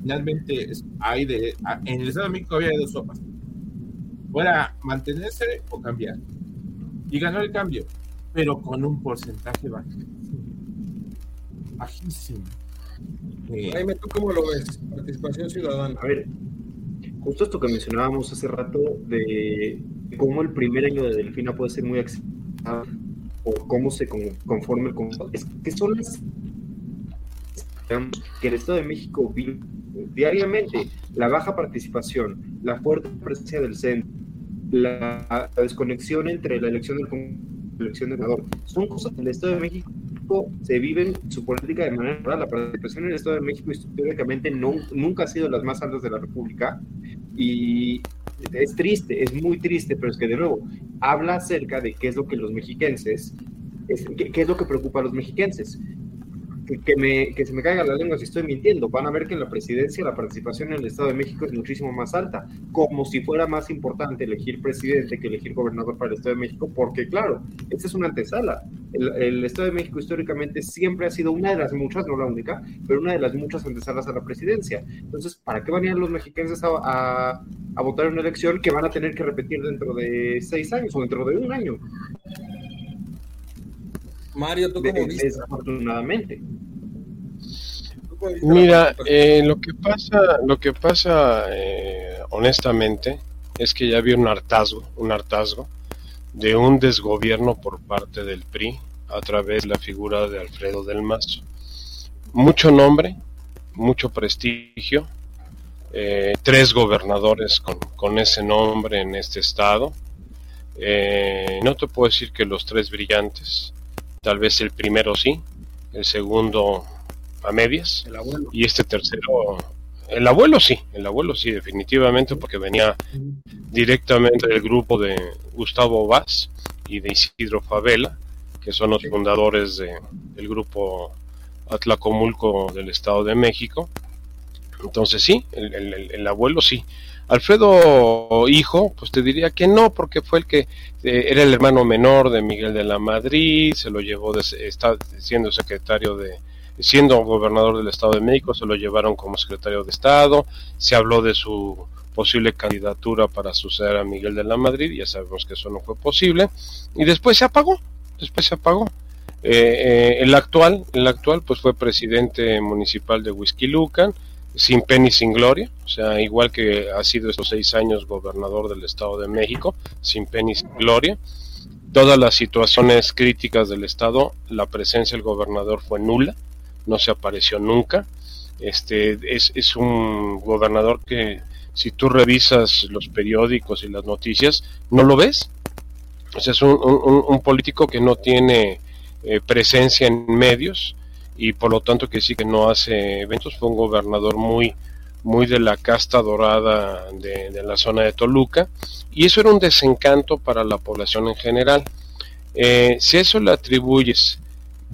finalmente hay de, en el Estado de México había dos sopas. Fuera mantenerse o cambiar. Y ganó el cambio, pero con un porcentaje bajísimo. Bajísimo.
Jaime, ¿tú cómo lo ves? Participación ciudadana.
A ver, justo esto que mencionábamos hace rato de cómo el primer año de Delfina puede ser muy accesible o cómo se conforme con es que son las que el Estado de México vive diariamente. La baja participación, la fuerte presencia del centro, la, desconexión entre la elección del la elección del senador, son cosas que el Estado de México se viven su política de manera natural. La participación en el Estado de México históricamente nunca ha sido las más altas de la República y es triste, es muy triste, pero es que de nuevo habla acerca de qué es lo que los mexiquenses, qué, qué es lo que preocupa a los mexiquenses que, me, que se me caiga la lengua si estoy mintiendo. Van a ver que en la presidencia la participación en el Estado de México es muchísimo más alta, como si fuera más importante elegir presidente que elegir gobernador para el Estado de México, porque claro, esta es una antesala. El, Estado de México históricamente siempre ha sido una de las muchas, no la única, pero una de las muchas antesalas a la presidencia. Entonces, ¿para qué van a ir los mexicanos a, a votar en una elección que van a tener que repetir dentro de seis años o dentro de un año?
Mario, ¿tú cómo viste?
Desafortunadamente.
Mira, eh, lo que pasa, lo que pasa, eh, honestamente, es que ya había un hartazgo, un hartazgo de un desgobierno por parte del PRI a través de la figura de Alfredo del Mazo. Mucho nombre, mucho prestigio, eh, tres gobernadores con, con, ese nombre en este estado. no te puedo decir que los tres brillantes, Tal vez el primero sí, el segundo a medias. Y este tercero, el abuelo sí, el abuelo sí, definitivamente, porque venía directamente del grupo de Gustavo Vaz y de Isidro Favela, que son los fundadores de, del grupo Atlacomulco del Estado de México. Entonces sí, el, abuelo sí. Alfredo hijo, pues te diría que no, porque fue el que eh, era el hermano menor de Miguel de la Madrid, se lo llevó, de, está siendo secretario de, siendo gobernador del Estado de México, se lo llevaron como secretario de Estado, se habló de su posible candidatura para suceder a Miguel de la Madrid, ya sabemos que eso no fue posible, y después se apagó, después se apagó. Eh, eh, el actual, el actual pues fue presidente municipal de Whisky Lucan, sin pena y sin gloria, o sea, igual que ha sido estos seis años gobernador del Estado de México, sin pena y sin gloria. Todas las situaciones críticas del Estado, la presencia del gobernador fue nula, no se apareció nunca. Este es, es un gobernador que si tú revisas los periódicos y las noticias, no lo ves. O sea, es un, un, político que no tiene eh, presencia en medios y por lo tanto que sí que no hace eventos. Fue un gobernador muy, muy de la casta dorada de, la zona de Toluca y eso era un desencanto para la población en general. Eh, si eso le atribuyes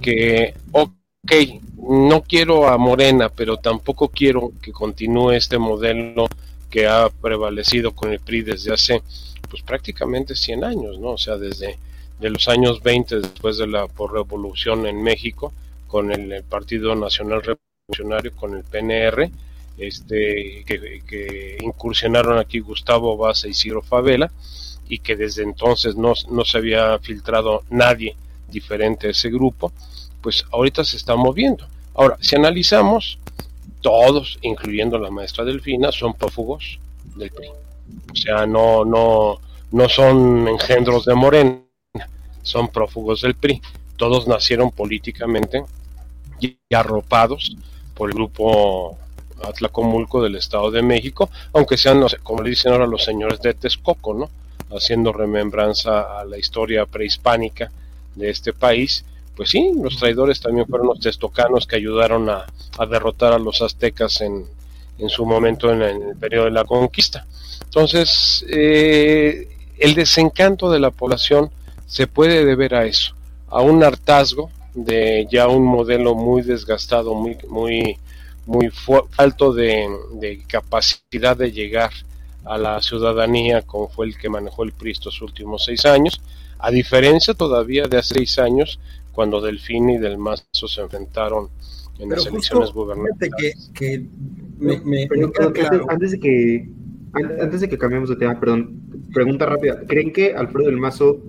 que, ok, no quiero a Morena, pero tampoco quiero que continúe este modelo que ha prevalecido con el PRI desde hace pues prácticamente 100 años, ¿no? O sea, desde de los años 20 después de la por revolución en México con el, Partido Nacional Revolucionario con el PNR este que, incursionaron aquí Gustavo Baza y Ciro Favela y que desde entonces no, no se había filtrado nadie diferente a ese grupo, pues ahorita se está moviendo. Ahora, si analizamos, todos, incluyendo la maestra Delfina, son prófugos del PRI. O sea, no, no, no son engendros de Morena, son prófugos del PRI. Todos nacieron políticamente y arropados por el grupo Atlacomulco del Estado de México, aunque sean, como le dicen ahora los señores de Texcoco, ¿no? Haciendo remembranza a la historia prehispánica de este país pues sí, los traidores también fueron los testocanos que ayudaron a, derrotar a los aztecas en, en su momento en, el periodo de la conquista. Entonces, eh, el desencanto de la población se puede deber a eso, a un hartazgo de ya un modelo muy desgastado, muy, muy, muy alto de, de, capacidad de llegar a la ciudadanía, como fue el que manejó el PRI estos últimos seis años, a diferencia todavía de hace seis años, cuando Delfín y Del Mazo se enfrentaron en las elecciones gubernamentales.
Que, antes, de que antes de que cambiemos de tema, perdón, pregunta rápida. ¿Creen que Alfredo del Mazo,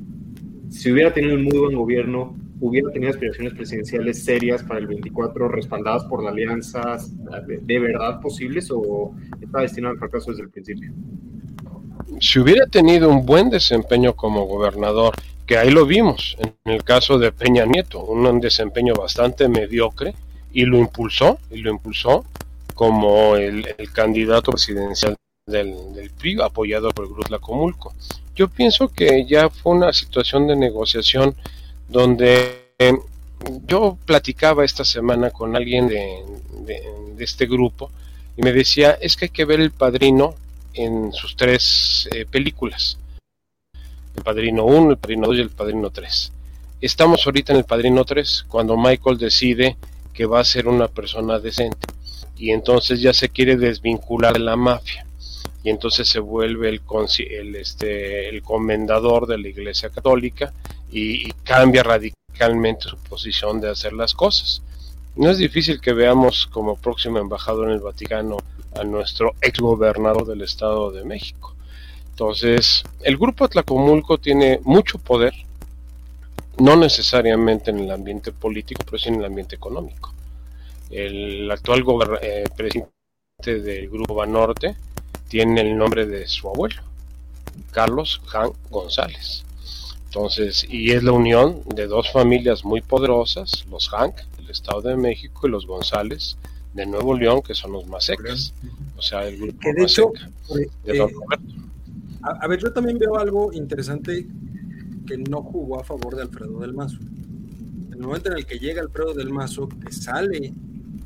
si hubiera tenido un muy buen gobierno, hubiera tenido aspiraciones presidenciales serias para el 24 respaldadas por la alianza de, verdad posibles o está destinado al fracaso desde el principio?
Si hubiera tenido un buen desempeño como gobernador que ahí lo vimos en el caso de Peña Nieto, un desempeño bastante mediocre y lo impulsó, y lo impulsó como el, candidato presidencial del, del, PRI apoyado por el Grupo Lacomulco. Yo pienso que ya fue una situación de negociación donde eh, yo platicaba esta semana con alguien de, este grupo y me decía, es que hay que ver el padrino en sus tres eh, películas el Padrino 1, el Padrino 2 y el Padrino 3. Estamos ahorita en el Padrino 3 cuando Michael decide que va a ser una persona decente y entonces ya se quiere desvincular de la mafia y entonces se vuelve el, el, este, el comendador de la Iglesia Católica y, cambia radicalmente su posición de hacer las cosas. No es difícil que veamos como próximo embajador en el Vaticano a nuestro ex gobernador del Estado de México. Entonces, el grupo Atlacomulco tiene mucho poder, no necesariamente en el ambiente político, pero sí en el ambiente económico. El actual eh, presidente del Grupo Banorte tiene el nombre de su abuelo, Carlos Jan González. Entonces, y es la unión de dos familias muy poderosas, los Hank del Estado de México y los González de Nuevo León, que son los más secos. O sea, el grupo
de de Don eh, Roberto a, ver, yo también veo algo interesante que no jugó a favor de Alfredo del Mazo. En el momento en el que llega Alfredo del Mazo, que sale,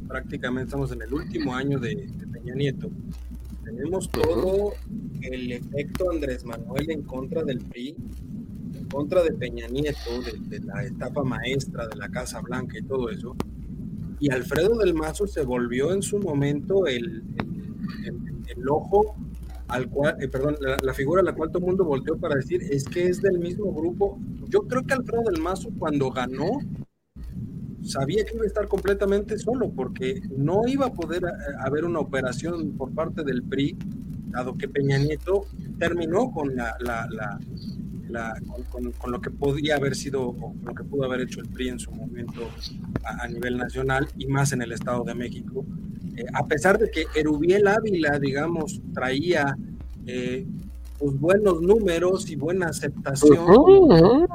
prácticamente estamos en el último año de, Peña Nieto, tenemos todo el efecto Andrés Manuel en contra del PRI, en contra de Peña Nieto, de, la etapa maestra de la Casa Blanca y todo eso. y Alfredo del Mazo se volvió en su momento el, el, ojo al cual, eh, perdón, la, figura a la cual todo el mundo volteó para decir es que es del mismo grupo. Yo creo que Alfredo del Mazo cuando ganó sabía que iba a estar completamente solo porque no iba a poder eh, haber una operación por parte del PRI, dado que Peña Nieto terminó con la, con, lo que podía haber sido o lo que pudo haber hecho el PRI en su momento a, nivel nacional y más en el Estado de México. Eh, a pesar de que Erubiel Ávila, digamos, traía eh, pues buenos números y buena aceptación,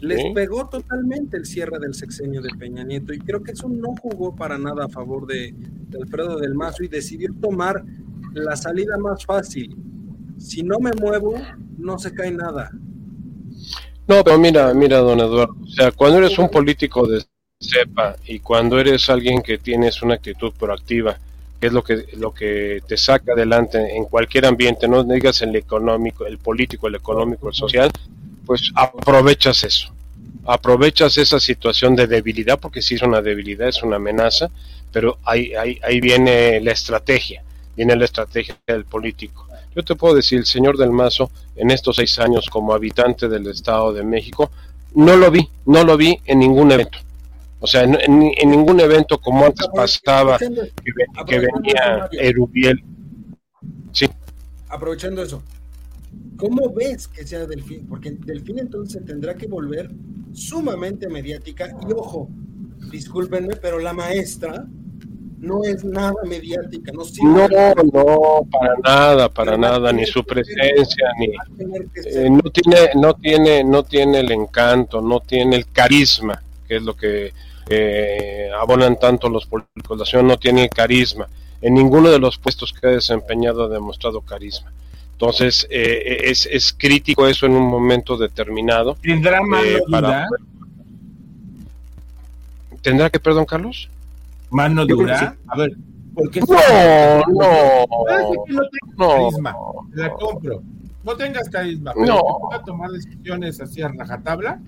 les pegó totalmente el cierre del sexenio de Peña Nieto y creo que eso no jugó para nada a favor de, de Alfredo del Mazo y decidió tomar la salida más fácil. Si no me muevo, no se cae nada.
No, pero mira, mira, don Eduardo, o sea, cuando eres un político de cepa y cuando eres alguien que tienes una actitud proactiva, que es lo que lo que te saca adelante en cualquier ambiente, no digas el económico, el político, el económico, el social, pues aprovechas eso. Aprovechas esa situación de debilidad, porque si es una debilidad, es una amenaza, pero ahí, ahí, ahí viene la estrategia, viene la estrategia del político. Yo te puedo decir, el señor del Mazo, en estos seis años como habitante del Estado de México, no lo vi, no lo vi en ningún evento. O sea, en, ningún evento como antes pasaba, que, venía Erubiel.
Sí. Aprovechando eso, ¿cómo ves que sea Delfín? Porque Delfín entonces tendrá que volver sumamente mediática. Y ojo, discúlpenme, pero la maestra no es nada mediática, no
No, no, para nada, para nada, ni su presencia, ni eh, no tiene, no tiene, no tiene el encanto, no tiene el carisma, que es lo que eh, abonan tanto los políticos. La ciudad no tiene carisma. En ninguno de los puestos que ha desempeñado ha demostrado carisma. Entonces, eh, es, es crítico eso en un momento determinado.
¿Tendrá mano dura?
¿Tendrá que, perdón, Carlos?
mano dura. A ver,
porque no, no,
no, no, carisma, la compro. No tengas carisma, pero no. a tomar decisiones así a rajatabla.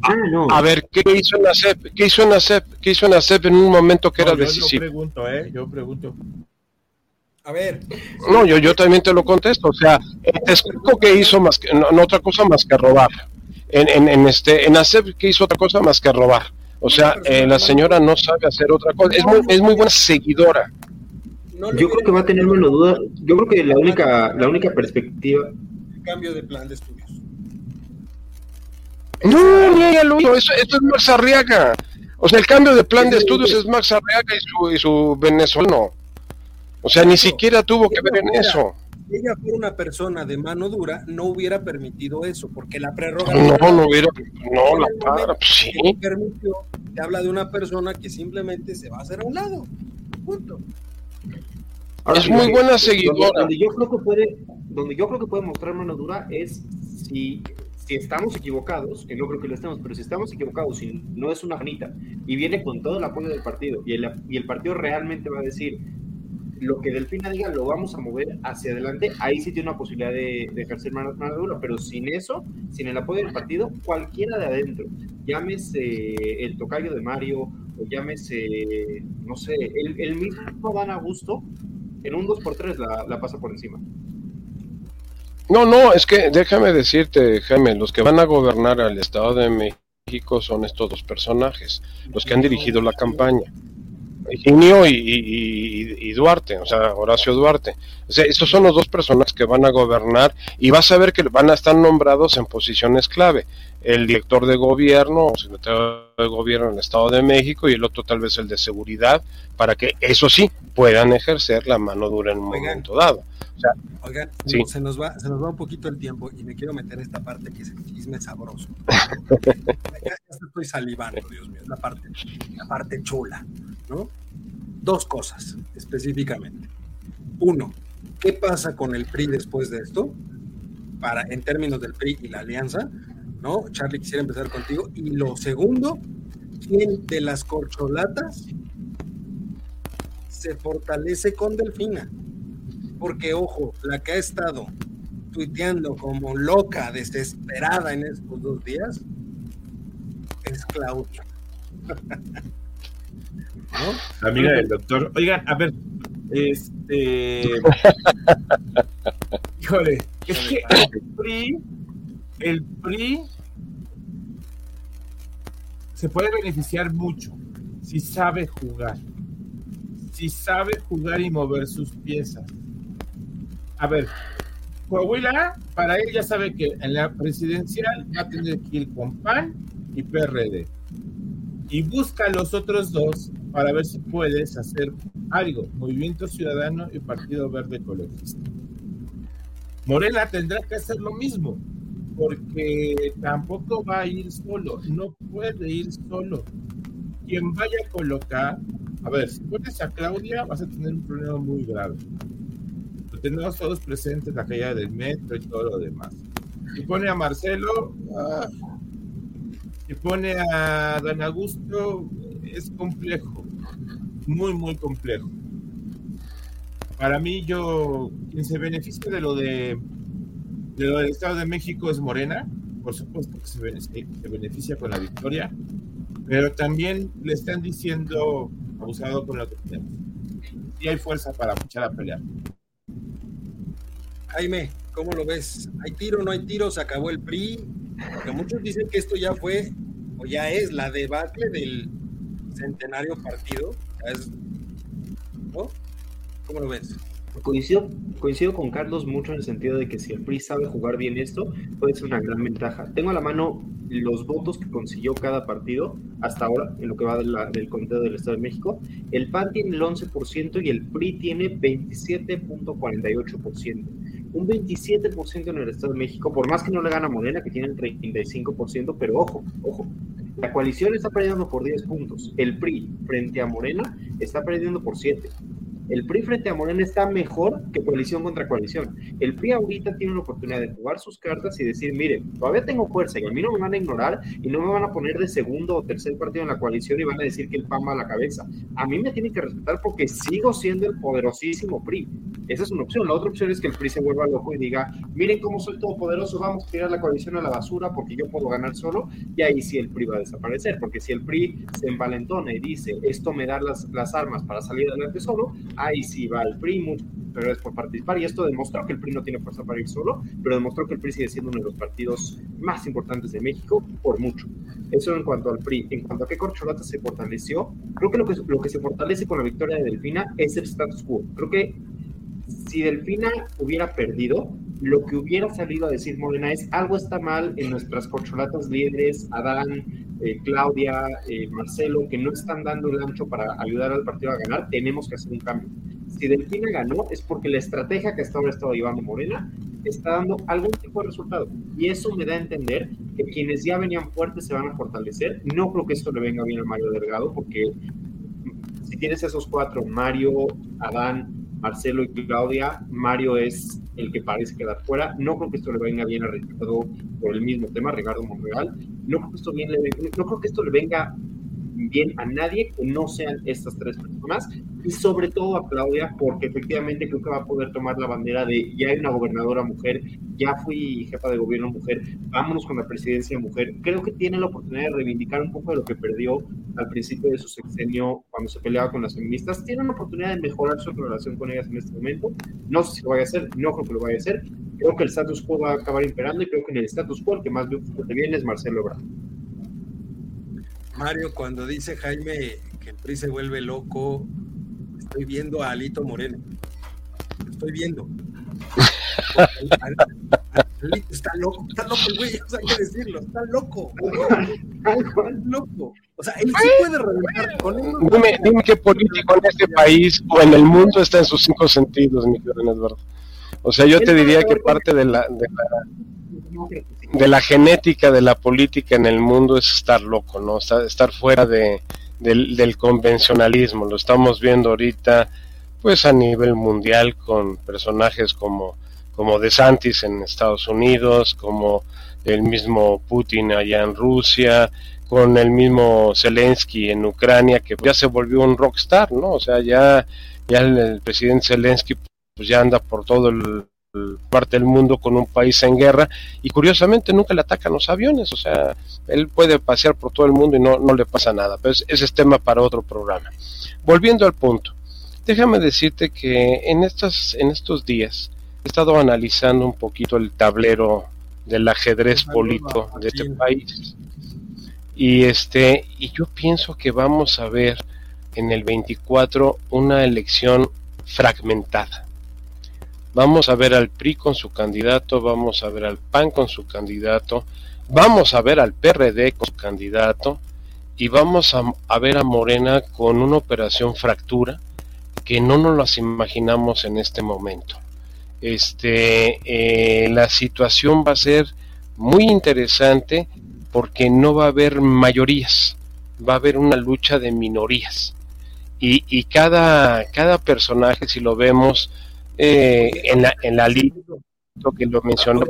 Ah, no. A ver, ¿qué hizo en la CEP? ¿Qué hizo en la CEP? ¿Qué hizo en la CEP en un momento que era decisivo?
Yo pregunto, ¿eh? Yo pregunto.
A ver.
No, yo, yo también te lo contesto. O sea, te explico que hizo más que, no, otra cosa más que robar. En, en, en este, en la CEP, ¿qué hizo otra cosa más que robar? O sea, eh, la señora no sabe hacer otra cosa. Es muy, es muy buena seguidora.
Yo creo que va a tener menos duda. Yo creo que la única, la única perspectiva.
cambio de plan de estudios.
No, no, eso, esto es Max Arriaga. O sea, el cambio de plan de estudios es Max Arriaga y su, y su venezolano. O sea, ni siquiera tuvo que ver en eso
si ella fuera una persona de mano dura, no hubiera permitido eso, porque la prerroga
No, no hubiera. No, la para, sí.
permitió, te habla de una persona que simplemente se va a hacer a un lado. Punto.
es muy buena seguidora.
Donde, yo creo que puede, donde yo creo que puede mostrar mano dura es si, si estamos equivocados, que no creo que lo estemos, pero si estamos equivocados y no es una manita y viene con todo el apoyo del partido y el, y el partido realmente va a decir lo que Delfina diga lo vamos a mover hacia adelante, ahí sí tiene una posibilidad de, ejercer mano, dura, pero sin eso, sin el apoyo del partido, cualquiera de adentro, llámese el tocayo de Mario, o llámese, no sé, el, mismo Dan Augusto, en un 2x3 la, la pasa por encima.
No, no, es que déjame decirte, Jaime, los que van a gobernar al Estado de México son estos dos personajes, los que han dirigido la campaña. Higinio y, Duarte, o sea, Horacio Duarte. O sea, estos son los dos personas que van a gobernar y vas a ver que van a estar nombrados en posiciones clave. El director de gobierno o secretario de gobierno en el Estado de México y el otro tal vez el de seguridad, para que eso sí puedan ejercer la mano dura en un momento dado.
Oigan, se, nos va, se nos va un poquito el tiempo y me quiero meter esta parte que es el chisme sabroso. ya, estoy salivando, Dios mío, la parte, la parte chula. ¿no? Dos cosas específicamente. Uno, ¿qué pasa con el PRI después de esto? Para, en términos del PRI y la alianza, ¿no? Charlie, quisiera empezar contigo. Y lo segundo, ¿quién de las corcholatas se fortalece con Delfina? Porque, ojo, la que ha estado tuiteando como loca, desesperada en estos dos días, es Claudia.
¿no? Amiga del doctor. Oigan, a ver, este. Híjole, es que el PRI, el PRI se puede beneficiar mucho si sabe jugar. Si sabe jugar y mover sus piezas. A ver, Coahuila, para él ya sabe que en la presidencial va a tener que ir con PAN y PRD. Y busca los otros dos para ver si puedes hacer algo. Movimiento Ciudadano y Partido Verde Ecologista. Morena tendrá que hacer lo mismo, porque tampoco va a ir solo, no puede ir solo. Quien vaya a colocar, a ver, si pones a Claudia, vas a tener un problema muy grave tenemos todos presentes la caída del metro y todo lo demás. Si pone a Marcelo, ah, si pone a Dan Augusto, es complejo, muy, muy complejo. Para mí, yo, quien se beneficia de lo de, de lo del Estado de México es Morena, por supuesto que se, se beneficia con la victoria, pero también le están diciendo abusado con lo que tenemos. Y hay fuerza para echar a pelear.
Jaime, ¿cómo lo ves? ¿Hay tiro, no hay tiro? ¿Se acabó el PRI? Porque muchos dicen que esto ya fue o ya es la debacle del centenario partido. ¿Cómo lo ves?
Coincido, coincido con Carlos mucho en el sentido de que si el PRI sabe jugar bien esto, puede ser una gran ventaja. Tengo a la mano los votos que consiguió cada partido hasta ahora, en lo que va del conteo del Estado de México. El PAN tiene el 11% y el PRI tiene 27.48% un 27% en el Estado de México, por más que no le gana Morena, que tiene el 35%, pero ojo, ojo, la coalición está perdiendo por 10 puntos. El PRI frente a Morena está perdiendo por 7 el PRI frente a Morena está mejor que coalición contra coalición. El PRI ahorita tiene la oportunidad de jugar sus cartas y decir, mire, todavía tengo fuerza y a mí no me van a ignorar y no me van a poner de segundo o tercer partido en la coalición y van a decir que el PAN va a la cabeza. A mí me tienen que respetar porque sigo siendo el poderosísimo PRI. Esa es una opción. La otra opción es que el PRI se vuelva loco y diga, miren cómo soy todopoderoso, vamos a tirar la coalición a la basura porque yo puedo ganar solo y ahí sí el PRI va a desaparecer. Porque si el PRI se envalentona y dice, esto me da las, las armas para salir adelante solo, ahí sí va el PRI, pero es por participar. Y esto demostró que el PRI no tiene fuerza para ir solo, pero demostró que el PRI sigue siendo uno de los partidos más importantes de México por mucho. Eso en cuanto al PRI. En cuanto a qué corcholata se fortaleció, creo que lo que, lo que se fortalece con la victoria de Delfina es el status quo. Creo que si Delfina hubiera perdido, lo que hubiera salido a decir Morena es algo está mal en nuestras corcholatas líderes, Adán, eh, Claudia, eh, Marcelo, que no están dando el ancho para ayudar al partido a ganar, tenemos que hacer un cambio. Si Delfina ganó es porque la estrategia que hasta ahora estado llevando Morena está dando algún tipo de resultado. Y eso me da a entender que quienes ya venían fuertes se van a fortalecer. No creo que esto le venga bien a Mario Delgado, porque si tienes esos cuatro, Mario, Adán, Marcelo y Claudia, Mario es el que parece quedar fuera. No creo que esto le venga bien a Ricardo por el mismo tema, Ricardo Monreal. No creo que esto, bien le, no creo que esto le venga bien a nadie que no sean estas tres personas y sobre todo a Claudia porque efectivamente creo que va a poder tomar la bandera de ya hay una gobernadora mujer, ya fui jefa de gobierno mujer, vámonos con la presidencia mujer. Creo que tiene la oportunidad de reivindicar un poco de lo que perdió al principio de su sexenio cuando se peleaba con las feministas. Tiene una oportunidad de mejorar su relación con ellas en este momento. No sé si lo vaya a hacer, no creo que lo vaya a hacer. Creo que el status quo va a acabar imperando y creo que en el status quo el que más bien es Marcelo Ebrard.
Mario, cuando dice Jaime que el PRI se vuelve loco, estoy viendo a Alito Moreno. Lo estoy viendo. Alito está loco, está loco el güey, o sea, hay que decirlo, está loco. Está loco. O sea, él sí puede reventar con él.
Dime, dime qué político en este país o en el mundo está en sus cinco sentidos, mi querido Eduardo. O sea, yo te diría que parte de la, de la de la genética de la política en el mundo es estar loco, ¿no? Estar, fuera de, del, convencionalismo. Lo estamos viendo ahorita, pues a nivel mundial, con personajes como, como De Santis en Estados Unidos, como el mismo Putin allá en Rusia, con el mismo Zelensky en Ucrania, que ya se volvió un rockstar, ¿no? O sea, ya, ya el, presidente Zelensky pues ya anda por todo el parte del mundo con un país en guerra y curiosamente nunca le atacan los aviones, o sea, él puede pasear por todo el mundo y no, no le pasa nada, pero ese es tema para otro programa. Volviendo al punto, déjame decirte que en, estas, en estos días he estado analizando un poquito el tablero del ajedrez político de este país. Y este y yo pienso que vamos a ver en el 24 una elección fragmentada Vamos a ver al PRI con su candidato, vamos a ver al PAN con su candidato, vamos a ver al PRD con su candidato y vamos a, ver a Morena con una operación fractura que no nos las imaginamos en este momento. Este, eh, la situación va a ser muy interesante porque no va a haber mayorías, va a haber una lucha de minorías. Y, y cada, cada personaje, si lo vemos, eh, en la, en la que lo mencionó.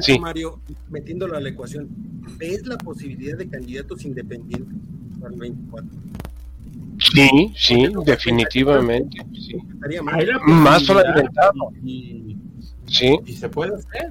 Sí. Mario, metiéndolo a la ecuación, ¿ves la posibilidad de candidatos independientes para el 24?
Sí, sí, definitivamente. Sí. Más fragmentado.
Y, sí. y se puede hacer.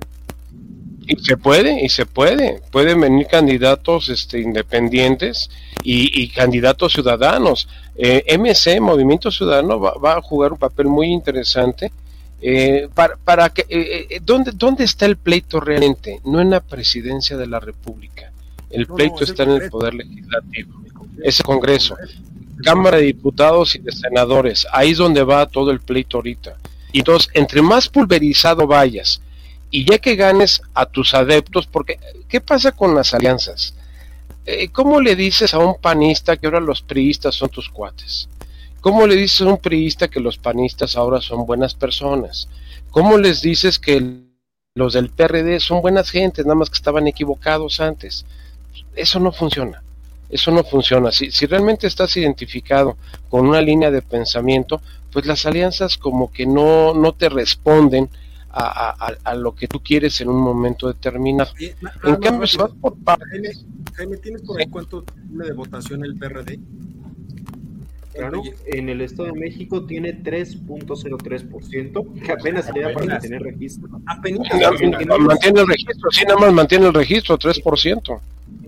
Y se puede, y se puede. Pueden venir candidatos este, independientes y, y candidatos ciudadanos. Eh, MC, Movimiento Ciudadano, va, va, a jugar un papel muy interesante eh, para, para que, eh, eh, ¿dónde, ¿Dónde está el pleito realmente? No en la presidencia de la República. El pleito está en el Poder Legislativo. Ese Congreso. Cámara de Diputados y de Senadores. Ahí es donde va todo el pleito ahorita. Y entonces, entre más pulverizado vayas, y ya que ganes a tus adeptos, porque ¿qué pasa con las alianzas? ¿Cómo le dices a un panista que ahora los priistas son tus cuates? ¿Cómo le dices a un priista que los panistas ahora son buenas personas? ¿Cómo les dices que los del PRD son buenas gentes, nada más que estaban equivocados antes? Eso no funciona. Eso no funciona. Si, si realmente estás identificado con una línea de pensamiento, pues las alianzas como que no, no te responden a, lo que tú quieres en un momento determinado. en cambio, por
partes. Jaime, ¿tienes por ahí cuánto tiene de votación el PRD?
Claro, en el Estado de México tiene 3.03%, que apenas sería para mantener registro.
Apenas, mantiene el registro, sí, nada más mantiene el registro, 3%.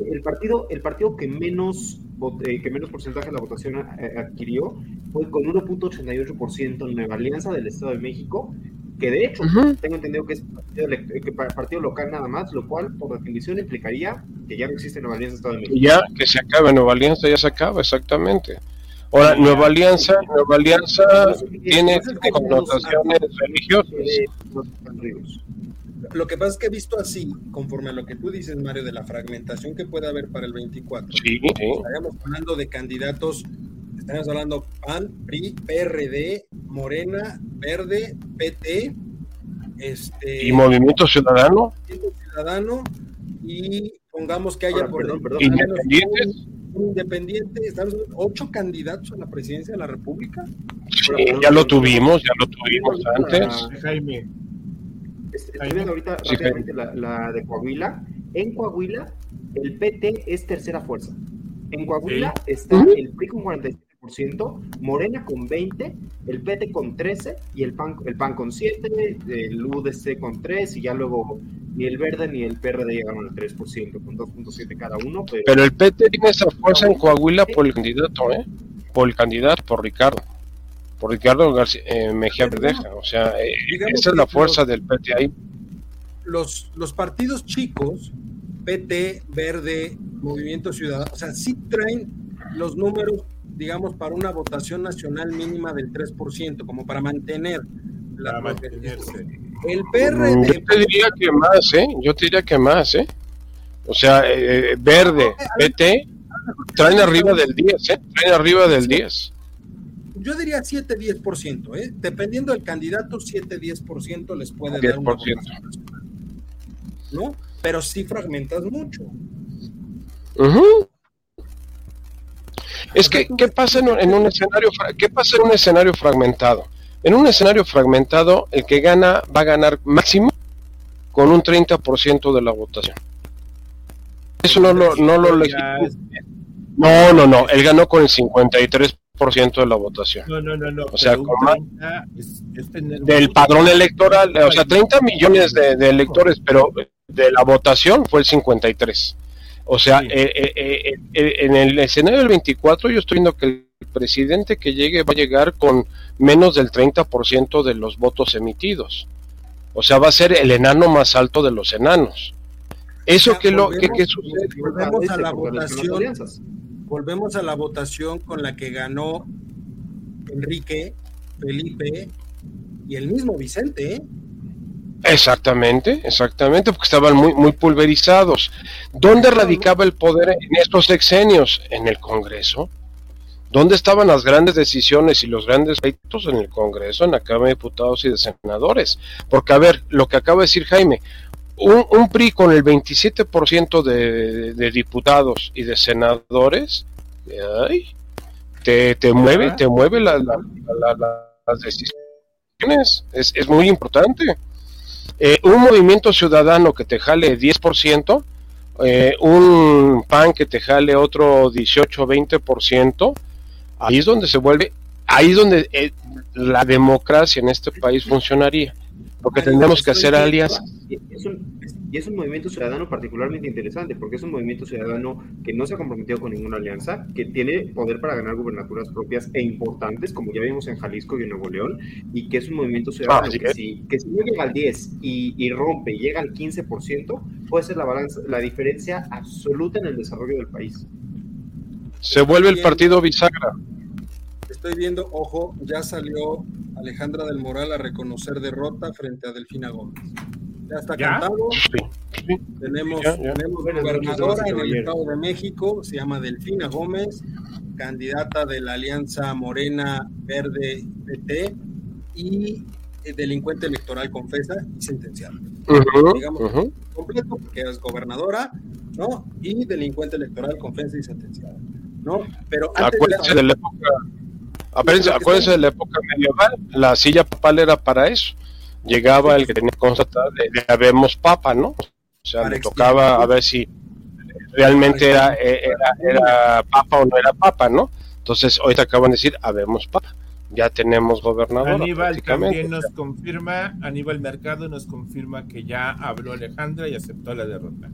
El partido, el partido que menos eh, que menos porcentaje de la votación eh, adquirió fue con 1.88% en Nueva Alianza del Estado de México, que de hecho tengo entendido que es partido, partido, local nada más, lo cual por definición implicaría que ya no existe Nueva Alianza Estado de México.
Ya, que se acabe Nueva Alianza, ya se acaba, exactamente. Ahora, Nueva Alianza, Nueva Alianza tiene connotaciones religiosas.
Lo que pasa es que he visto así, conforme a lo que tú dices, Mario, de la fragmentación que puede haber para el 24.
Sí,
Estaríamos hablando de candidatos, estaríamos hablando PAN, PRI, PRD, Morena, Verde, PT, este,
y Movimiento Ciudadano.
Movimiento Ciudadano, y pongamos que haya por
perdón, perdón, independientes
independiente, estamos ocho candidatos a la presidencia de la República.
Sí, ya lo tuvimos, ya lo tuvimos antes.
Jaime. Estoy viendo ahorita rápidamente la, de Coahuila. En Coahuila, el PT es tercera fuerza. En Coahuila está el PRI con 47%, Morena con 20%, el PT con 13% y el PAN, el PAN con 7%, el UDC con 3% y ya luego ni el verde ni el PRD llegaron al 3%, con 2.7 cada uno.
Pero... el PT tiene esa fuerza en Coahuila por el candidato, ¿eh? Por el candidato, por Ricardo. Por Ricardo García, eh, Mejía Verdeja. O sea, eh, esa es la fuerza del PT ahí.
Los, los partidos chicos, PT, Verde, Movimiento Ciudadano, o sea, sí traen los números, digamos, para una votación nacional mínima del 3%, como para mantener la el PRD.
Yo te diría que más, ¿eh? Yo te diría que más, ¿eh? O sea, eh, verde, PT, traen arriba del 10, ¿eh? Traen arriba del 10.
Yo diría 7-10%, ¿eh? Dependiendo del candidato, 7-10% les puede dar una ¿No? Pero sí fragmentas mucho.
Es que, ¿qué pasa en en un escenario, qué pasa en un escenario fragmentado? En un escenario fragmentado, el que gana va a ganar máximo con un 30% de la votación. Eso no lo, no lo No, no, no. Él ganó con el 53% de la votación.
No, no, no, no.
O sea, del padrón electoral, o sea, 30 millones de, electores, pero de la votación fue el 53. O sea, eh, eh, eh, en el escenario del 24 yo estoy viendo que el presidente que llegue va a llegar con menos del 30% de los votos emitidos. O sea, va a ser el enano más alto de los enanos. ¿Eso qué, lo, que, sucede?
Volvemos a la votación. Volvemos a la votación con la que ganó Enrique, Felipe y el mismo Vicente.
Exactamente, exactamente, porque estaban muy, muy pulverizados. ¿Dónde radicaba el poder en estos sexenios? En el Congreso. ¿Dónde estaban las grandes decisiones y los grandes pleitos en el Congreso, en la Cámara de Diputados y de Senadores? Porque, a ver, lo que acaba de decir Jaime, un, PRI con el 27% de, de diputados y de senadores, te, te mueve, te mueve las decisiones. Es, es muy importante. Eh, un movimiento ciudadano que te jale 10%, eh, un PAN que te jale otro 18 20%, ahí es donde se vuelve, ahí es donde eh, la democracia en este país funcionaría. Porque tendremos que hacer alianzas.
Y es un movimiento ciudadano particularmente interesante, porque es un movimiento ciudadano que no se ha comprometido con ninguna alianza, que tiene poder para ganar gubernaturas propias e importantes, como ya vimos en Jalisco y en Nuevo León, y que es un movimiento ciudadano ah, que, si, que si no llega al 10 y, y, rompe y llega al 15%, puede ser la, balanza, la diferencia absoluta en el desarrollo del país.
Se vuelve el partido bisagra.
Estoy viendo, ojo, ya salió Alejandra del Moral a reconocer derrota frente a Delfina Gómez. Ya está cantado. Tenemos, tenemos gobernadora en el Estado de México, se llama Delfina Gómez, candidata de la Alianza Morena Verde PT y eh, delincuente electoral confesa y sentenciada. Digamos, completo, porque es gobernadora, ¿no? Y delincuente electoral confesa y sentenciada, ¿no? Pero
antes de, la época, acuérdense de la época medieval, la silla papal era para eso llegaba el que tenía que constatar de, habemos papa, ¿no? O sea, le tocaba a ver si realmente era, era, era papa o no era papa, ¿no? Entonces, hoy te acaban de decir, habemos papa ya tenemos gobernador.
Aníbal también nos confirma, Aníbal Mercado nos confirma que ya habló Alejandra y aceptó la derrota.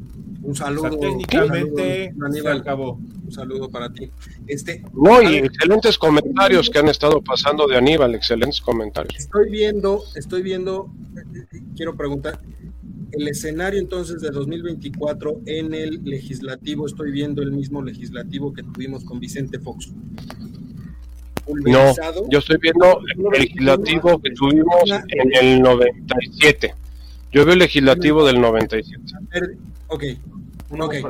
Un saludo.
técnicamente Aníbal, acabó.
Un saludo para ti. Este,
no, y excelentes comentarios que han estado pasando de Aníbal, excelentes comentarios.
Estoy viendo, estoy viendo, quiero preguntar, el escenario entonces de 2024 en el legislativo, estoy viendo el mismo legislativo que tuvimos con Vicente Fox.
No, yo estoy viendo el legislativo que tuvimos en el 97. Yo veo el legislativo del 97.
Ok, okay.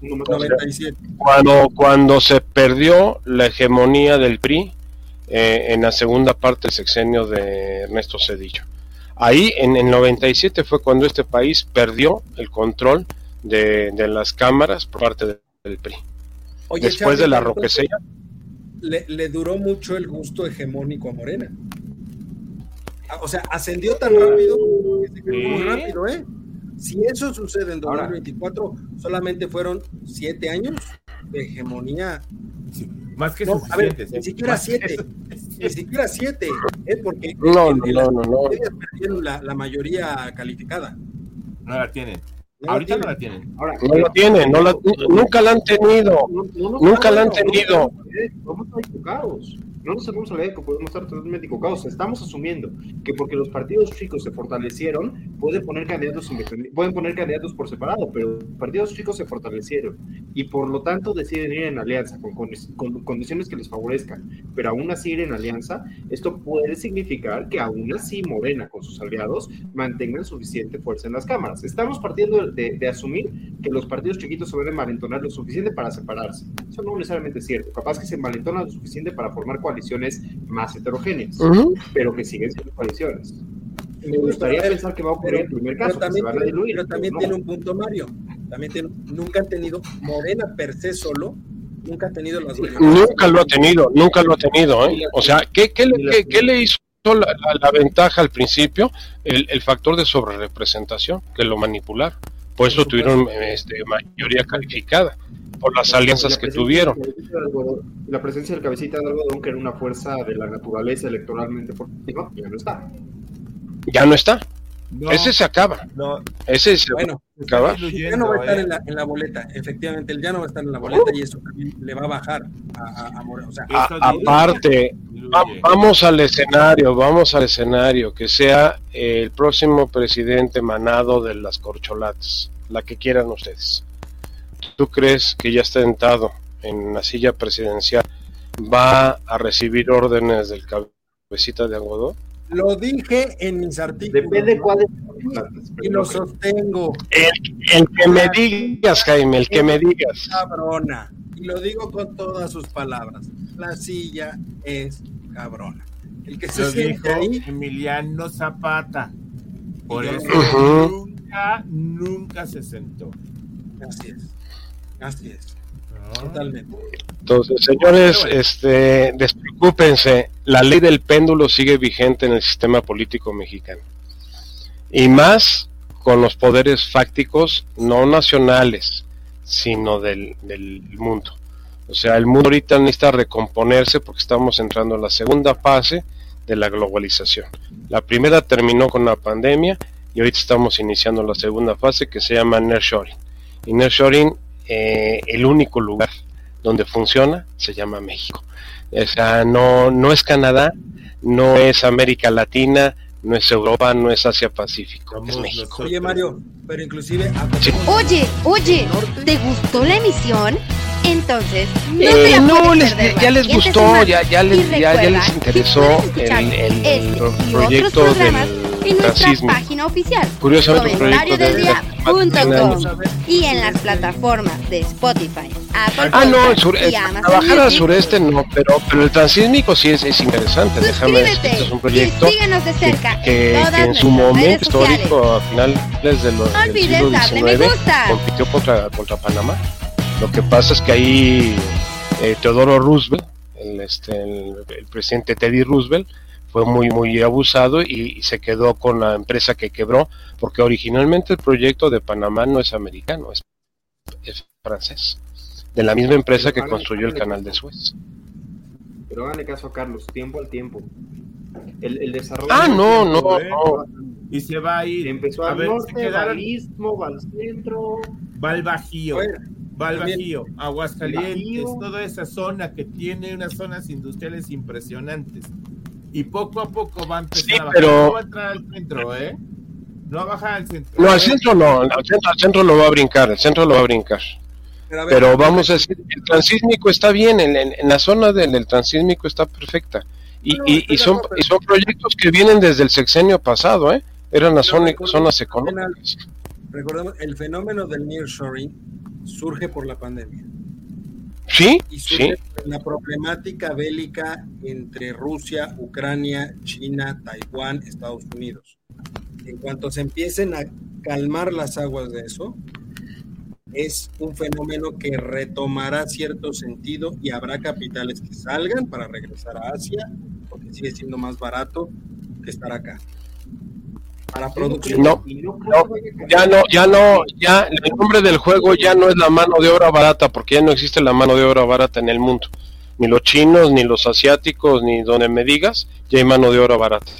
97.
Cuando, cuando se perdió la hegemonía del PRI eh, en la segunda parte del sexenio de Ernesto Cedillo. Ahí en el 97 fue cuando este país perdió el control de, las cámaras por parte del PRI. Después de la roquecilla
le, duró mucho el gusto hegemónico a Morena. Ah, o sea, ascendió tan rápido que se muy rápido, ¿eh? Si eso sucede en 2024, solamente fueron siete años de hegemonía.
más que no, a ver,
ni siquiera siete, ni siquiera siete, ¿eh? porque
no, no, no, no,
perdieron la, la mayoría calificada.
No la tienen. Ahorita no la tienen.
Ahora, no la tienen, no la, nunca la han tenido. nunca la han tenido.
Vamos a equivocados no nos hagamos a la que podemos estar totalmente equivocados. Estamos asumiendo que porque los partidos chicos se fortalecieron, pueden poner candidatos pueden poner candidatos por separado, pero los partidos chicos se fortalecieron y por lo tanto deciden ir en alianza con, condiciones que les favorezcan, pero aún así ir en alianza, esto puede significar que aún así Morena con sus aliados mantengan suficiente fuerza en las cámaras. Estamos partiendo de, de asumir que los partidos chiquitos se van a envalentonar lo suficiente para separarse. Eso no necesariamente es cierto. Capaz que se envalentonan lo suficiente para formar coaliciones coaliciones más heterogéneas, pero que siguen siendo coaliciones. Me gustaría pensar que va a ocurrir en el primer caso,
pero también, pero también tiene un punto Mario. También nunca han tenido Morena per se solo, nunca ha tenido las
Nunca lo ha tenido, nunca lo ha tenido. ¿eh? O sea, ¿qué, qué, le, qué, le hizo la, la, ventaja al principio? El, el factor de sobrerepresentación, que lo manipular. Por eso tuvieron este, mayoría calificada. Por las alianzas que tuvieron.
La presencia del cabecita de algodón, que era una fuerza de la naturaleza electoralmente por ya no está.
Ya no está. ese se acaba.
No.
Ese se
bueno, acaba. Ya no va a estar en, la, en, la, boleta. Efectivamente, él ya no va a estar en la boleta y eso también le va a bajar a, a, O sea,
aparte, vamos al escenario, vamos al escenario, que sea el próximo presidente manado de las corcholatas, la que quieran ustedes. ¿Tú crees que ya está sentado en la silla presidencial va a recibir órdenes del cabecita de algodón?
Lo dije en mis artículos.
Depende cuál
Y lo sostengo.
El, que me digas, Jaime, el que me digas.
Cabrona. Y lo digo con todas sus palabras. La silla es cabrona.
El que se siente ahí. Emiliano Zapata. Por eso nunca, nunca se sentó.
Así es. Así es. Totalmente.
Entonces, señores, este, despreocúpense, la ley del péndulo sigue vigente en el sistema político mexicano. Y más con los poderes fácticos no nacionales, sino del, del mundo. O sea, el mundo ahorita necesita recomponerse porque estamos entrando en la segunda fase de la globalización. La primera terminó con la pandemia y ahorita estamos iniciando la segunda fase que se llama nearshoring. Y nearshoring eh, el único lugar donde funciona se llama México. O sea, no, no es Canadá, no es América Latina, no es Europa, no es Asia Pacífico, es México.
Oye Mario, pero inclusive...
Oye, oye, ¿te gustó la emisión? Entonces,
no, eh, no les, ya les gustó, ya, ya, les, ya, ya, les interesó el, el, el proyecto del
en nuestra página oficial día y en las plataformas de Spotify, Apple
Ah, no, el sur, trabajar al sureste no, pero, pero el transísmico sí es, es interesante. Déjame decirte, es un proyecto
de cerca
que, en, que en su momento histórico, a finales de los, del siglo XIX, compitió contra, contra Panamá. Lo que pasa es que ahí eh, Teodoro Roosevelt, el, este, el, el presidente Teddy Roosevelt, fue muy muy abusado y, se quedó con la empresa que quebró porque originalmente el proyecto de Panamá no es americano es, es francés de la misma empresa que construyó el canal de Suez.
Pero háganle caso a Carlos tiempo al tiempo. El, el desarrollo
ah no no, no.
y se va a ir.
Empezó a ver norte, se va al istmo va al centro.
Va al bajío va al bajío Aguascalientes toda esa zona que tiene unas zonas industriales impresionantes y poco a poco va a empezar a bajar. Pero... No va a entrar al centro, ¿eh? No va a bajar al centro.
No, al centro no, al centro, al centro lo va a brincar, el centro lo va a brincar. Pero, Pero vamos a decir, el transísmico está bien, en, en, la zona del, del, transísmico está perfecta. Y, no, y, y, son, y son proyectos que vienen desde el sexenio pasado, ¿eh? Eran las zonas, zonas económicas.
Recordemos, el fenómeno del nearshoring surge por la pandemia.
Sí,
y
sí.
La problemática bélica entre Rusia, Ucrania, China, Taiwán, Estados Unidos. En cuanto se empiecen a calmar las aguas de eso, es un fenómeno que retomará cierto sentido y habrá capitales que salgan para regresar a Asia, porque sigue siendo más barato que estar acá para producción.
No, ya no, ya no, ya el nombre del juego ya no es la mano de obra barata, porque ya no existe la mano de obra barata en el mundo. Ni los chinos, ni los asiáticos, ni donde me digas, ya hay mano de obra barata.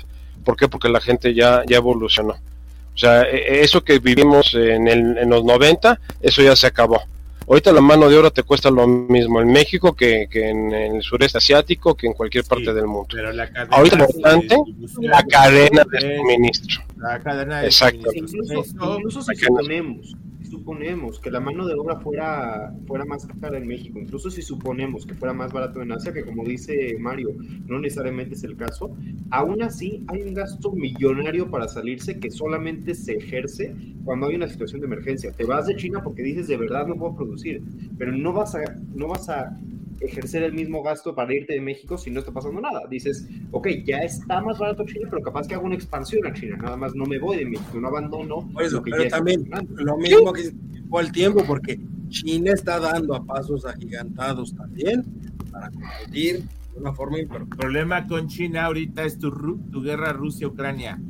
¿Por qué? Porque la gente ya, ya evolucionó. O sea, e, e, eso que vivimos en, el, en los 90, eso ya se acabó. Ahorita la mano de obra te cuesta lo mismo en México que, que en, el sureste asiático, que en cualquier parte del mundo.
Pero la
Ahorita lo importante, la cadena de suministro.
La cadena de
Exacto.
Incluso, incluso si suponemos, suponemos que la mano de obra fuera, fuera más cara en México, incluso si suponemos que fuera más barato en Asia, que como dice Mario, no necesariamente es el caso, aún así hay un gasto millonario para salirse que solamente se ejerce cuando hay una situación de emergencia. Te vas de China porque dices de verdad no puedo producir, pero no vas a, no vas a ejercer el mismo gasto para irte de México si no está pasando nada. Dices, ok, ya está más barato China, pero capaz que hago una expansión a China, nada más no me voy de México, no abandono.
Por eso, pero también lo mismo que fue el tiempo, porque China está dando a pasos agigantados también para competir de una forma importante.
El problema con China ahorita es tu, tu guerra Rusia-Ucrania.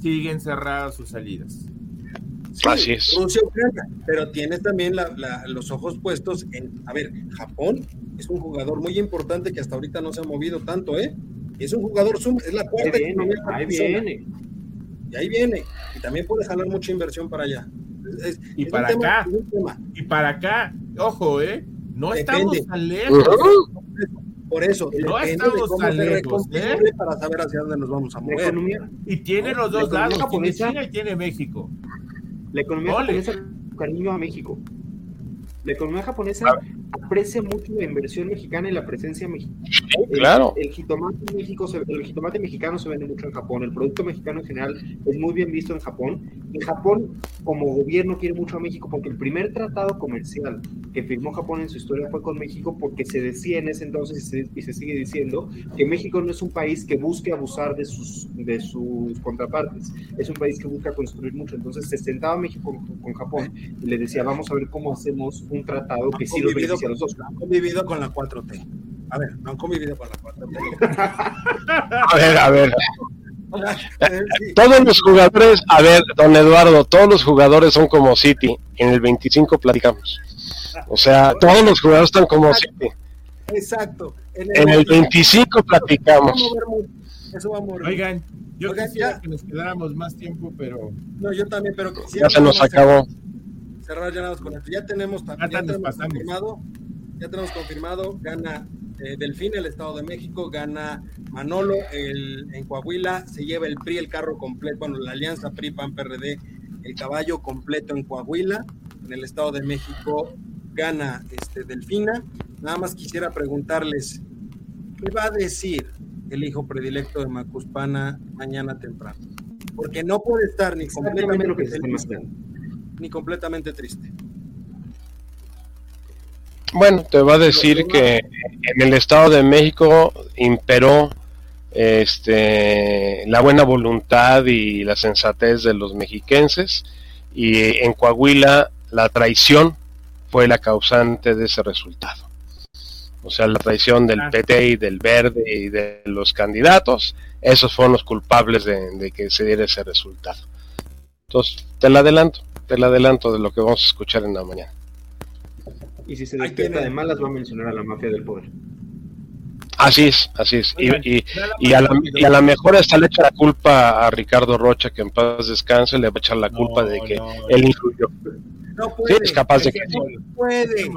Siguen cerradas sus salidas.
Así es.
Rusia, Ucrania, pero tienes también los ojos puestos en, a ver, Japón es un jugador muy importante que hasta ahorita no se ha movido tanto, ¿eh? Es un jugador, es la cuarta.
Ahí viene, ahí viene.
Y ahí viene. Y también puede jalar mucha inversión para allá.
y para acá. Y para acá, ojo, ¿eh? No estamos tan lejos.
Por eso,
no estamos tan lejos, ¿eh?
para saber hacia dónde nos vamos a mover.
y tiene los dos lados, tiene China y tiene México.
La economía japonesa cariño a México. La economía japonesa aprecia mucho la inversión mexicana y la presencia mexicana.
claro.
El, jitomate México el jitomate mexicano se vende mucho en Japón. El producto mexicano en general es muy bien visto en Japón. Y Japón, como gobierno, quiere mucho a México porque el primer tratado comercial que firmó Japón en su historia fue con México porque se decía en ese entonces y se, sigue diciendo que México no es un país que busque abusar de sus, de sus contrapartes. Es un país que busca construir mucho. Entonces se sentaba México con, Japón y le decía, vamos a ver cómo hacemos un tratado que sí lo beneficia a los dos.
Han convivido con la 4T. A ver, no han convivido con la
4T. a ver, a ver. Todos los jugadores, a ver, don Eduardo, todos los jugadores son como City. En el 25 platicamos. O sea, todos los jugadores están como City.
Exacto.
En el, 25 platicamos.
Eso va a morir. Oigan, yo quisiera que nos quedáramos más tiempo, pero.
No, yo también, pero.
Ya se nos acabó
cerrar ya nada con esto. Ya tenemos, ya tenemos confirmado, ya tenemos confirmado, gana eh, Delfín, el Estado de México, gana Manolo el, en Coahuila, se lleva el PRI, el carro completo, bueno, la alianza PRI, PAN, PRD, el caballo completo en Coahuila, en el Estado de México gana este Delfina. Nada más quisiera preguntarles, ¿qué va a decir el hijo predilecto de Macuspana mañana temprano? Porque no puede estar ni completamente ni completamente triste.
Bueno, te va a decir que en el Estado de México imperó este, la buena voluntad y la sensatez de los mexiquenses y en Coahuila la traición fue la causante de ese resultado. O sea, la traición del ah. PT y del Verde y de los candidatos, esos fueron los culpables de, de que se diera ese resultado. Entonces, te la adelanto el adelanto de lo que vamos a escuchar en la mañana.
Y si se despierta de malas, va a mencionar a la mafia del poder.
Así es, así es. Y, y, a, la, y a mejor hasta le echa la culpa a Ricardo Rocha, que en paz descanse, le va a echar la culpa de que él influyó.
No puede.
es capaz de que.
No puede.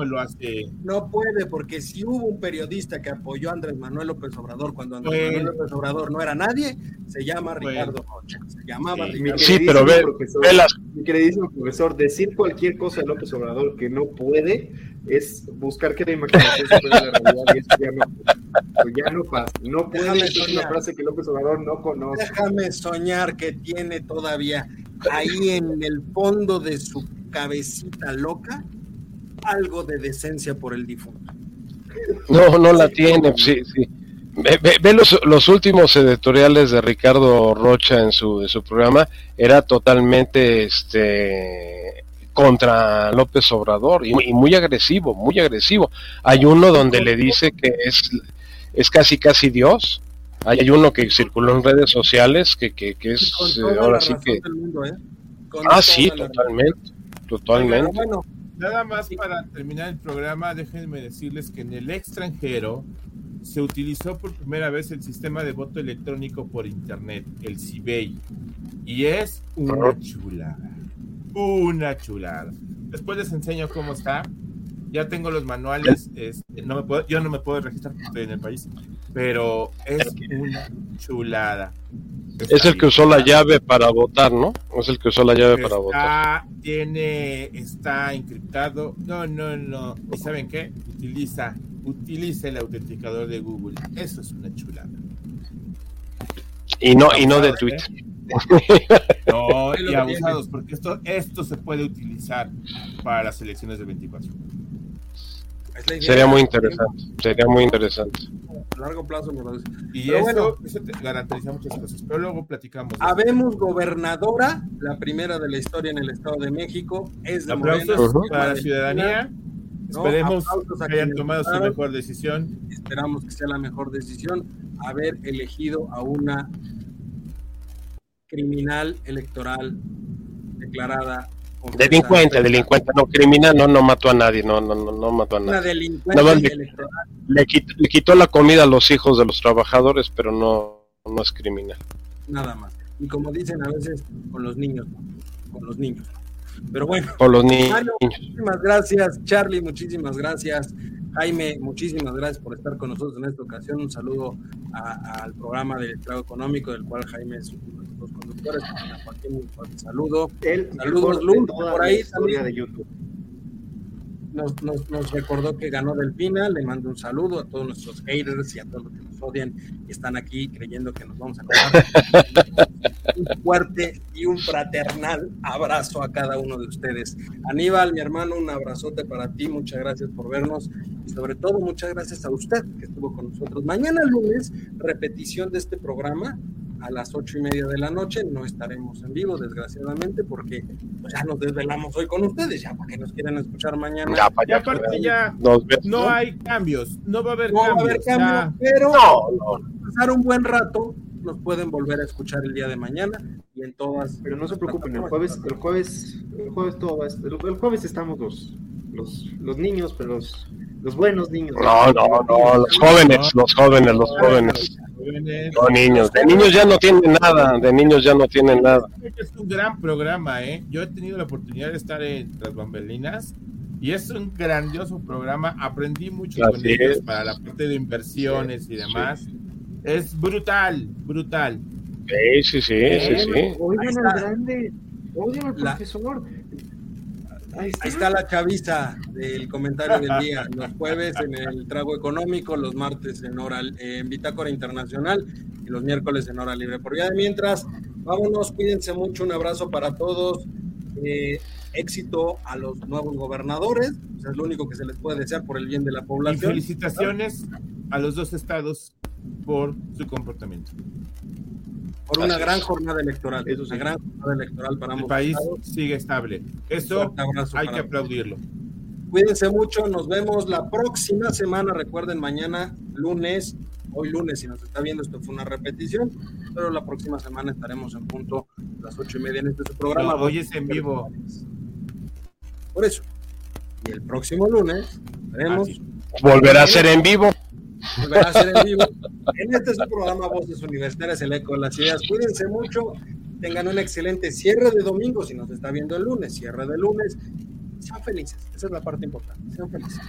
No puede, porque si hubo un periodista que apoyó a Andrés Manuel López Obrador cuando Andrés Manuel López Obrador no era nadie, se llama Ricardo Rocha. Se llamaba
sí, Ricardo Sí, pero ve,
profesor, Mi queridísimo profesor, decir cualquier cosa de López Obrador que no puede es buscar que la imaginación se pueda la realidad y eso ya no, ya no pasa. No puede ser una frase que López Obrador no conoce.
Déjame soñar que tiene todavía ahí en el fondo de su cabecita loca algo de decencia por el difunto.
No, no la tiene, sí, sí. Ve, los, los, últimos editoriales de Ricardo Rocha en su, su programa, era totalmente este contra López Obrador y, muy agresivo, muy agresivo. Hay uno donde le dice que es, es casi casi Dios. Hay uno que circuló en redes sociales que, que, es ahora sí que... ¿eh? Ah, sí, totalmente. Totalmente.
Bueno, nada más para terminar el programa, déjenme decirles que en el extranjero se utilizó por primera vez el sistema de voto electrónico por internet, el CIBEI, y es una chulada, una chulada. Después les enseño cómo está. Ya tengo los manuales, este, no me puedo, yo no me puedo registrar porque estoy en el país, pero es una chulada.
Es el que usó la llave para votar, ¿no? Es el que usó la llave para votar.
Tiene, está encriptado. No, no, no. ¿Y saben qué? Utiliza, utiliza el autenticador de Google. Eso es una chulada.
Y no, y no de Twitter.
No, y abusados, porque esto, esto se puede utilizar para las elecciones de 24.
Sería muy interesante, sería muy interesante.
A largo plazo me
Y eso, bueno, eso te garantiza muchas cosas, pero luego platicamos.
Habemos gobernadora, la primera de la historia en el Estado de México, es de
Aplausos para la ciudadanía. Esperemos que hayan tomado su mejor decisión.
Esperamos que sea la mejor decisión haber elegido a una criminal electoral declarada
Delincuente, delincuente, no criminal, no, no mató a nadie, no, no, no, no mató a nadie.
Una delincuente
le, quitó, la comida a los hijos de los trabajadores, pero no, no es criminal.
Nada más. Y como dicen a veces, con los niños, con los niños. Pero bueno,
con los niños.
muchísimas gracias, Charlie, muchísimas gracias. Jaime, muchísimas gracias por estar con nosotros en esta ocasión. Un saludo al programa del Trago Económico, del cual Jaime es uno de los conductores. un saludo. Saludos, Luz, por ahí. De YouTube. Nos, nos, nos, recordó que ganó Delfina, le mando un saludo a todos nuestros haters y a todos los que nos odian y están aquí creyendo que nos vamos a ganar. un fuerte y un fraternal abrazo a cada uno de ustedes. Aníbal, mi hermano, un abrazote para ti, muchas gracias por vernos y sobre todo muchas gracias a usted que estuvo con nosotros. Mañana lunes, repetición de este programa a las ocho y media de la noche. No estaremos en vivo, desgraciadamente, porque pues, ya nos desvelamos hoy con ustedes, ya porque nos quieren escuchar mañana.
Ya, ya, aparte ya no hay cambios, no va a haber cambios.
pero pasar un buen rato nos pueden volver a escuchar el día de mañana y en todas.
Pero no se preocupen, el jueves, el jueves, el jueves todo el, jueves estamos los, los, los niños, pero los, los buenos niños.
No, no, no, los jóvenes, los jóvenes, los jóvenes. No niños, de niños ya no tienen nada, de niños ya no tienen nada.
Es un gran programa, ¿eh? Yo he tenido la oportunidad de estar en las bambelinas y es un grandioso programa. Aprendí mucho con ellos para la parte de inversiones y demás. Es brutal, brutal.
Sí, sí, sí, sí, sí.
Oigan al grande, oigan al profesor. Ahí está. la chaviza del comentario del día. Los jueves en el trago económico, los martes en hora en Bitácora Internacional y los miércoles en hora libre. Por ya de mientras, vámonos, cuídense mucho, un abrazo para todos. Eh, éxito a los nuevos gobernadores, es lo único que se les puede desear por el bien de la población.
Y felicitaciones a los dos estados por su comportamiento.
Por una gran jornada electoral, es una gran jornada electoral para
El país sigue estable. Eso hay que aplaudirlo.
Cuídense mucho, nos vemos la próxima semana. Recuerden, mañana lunes, hoy lunes, si nos está viendo, esto fue una repetición, pero la próxima semana estaremos en punto a las ocho y media en este programa.
hoy es en vivo.
Por eso. Y el próximo lunes veremos.
Volverá a ser en vivo.
Volverá a ser en vivo. En este es su programa Voces Universitarias, el eco de las ideas. Cuídense mucho, tengan un excelente cierre de domingo si nos está viendo el lunes, cierre de lunes. Sean felices, esa es la parte importante. Sean felices.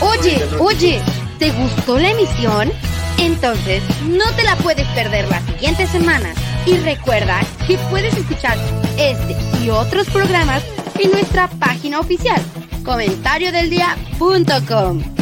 Oye, oye, ¿te gustó la emisión? Entonces, no te la puedes perder la siguiente semana. Y recuerda que puedes escuchar este y otros programas en nuestra página oficial, comentariodeldia.com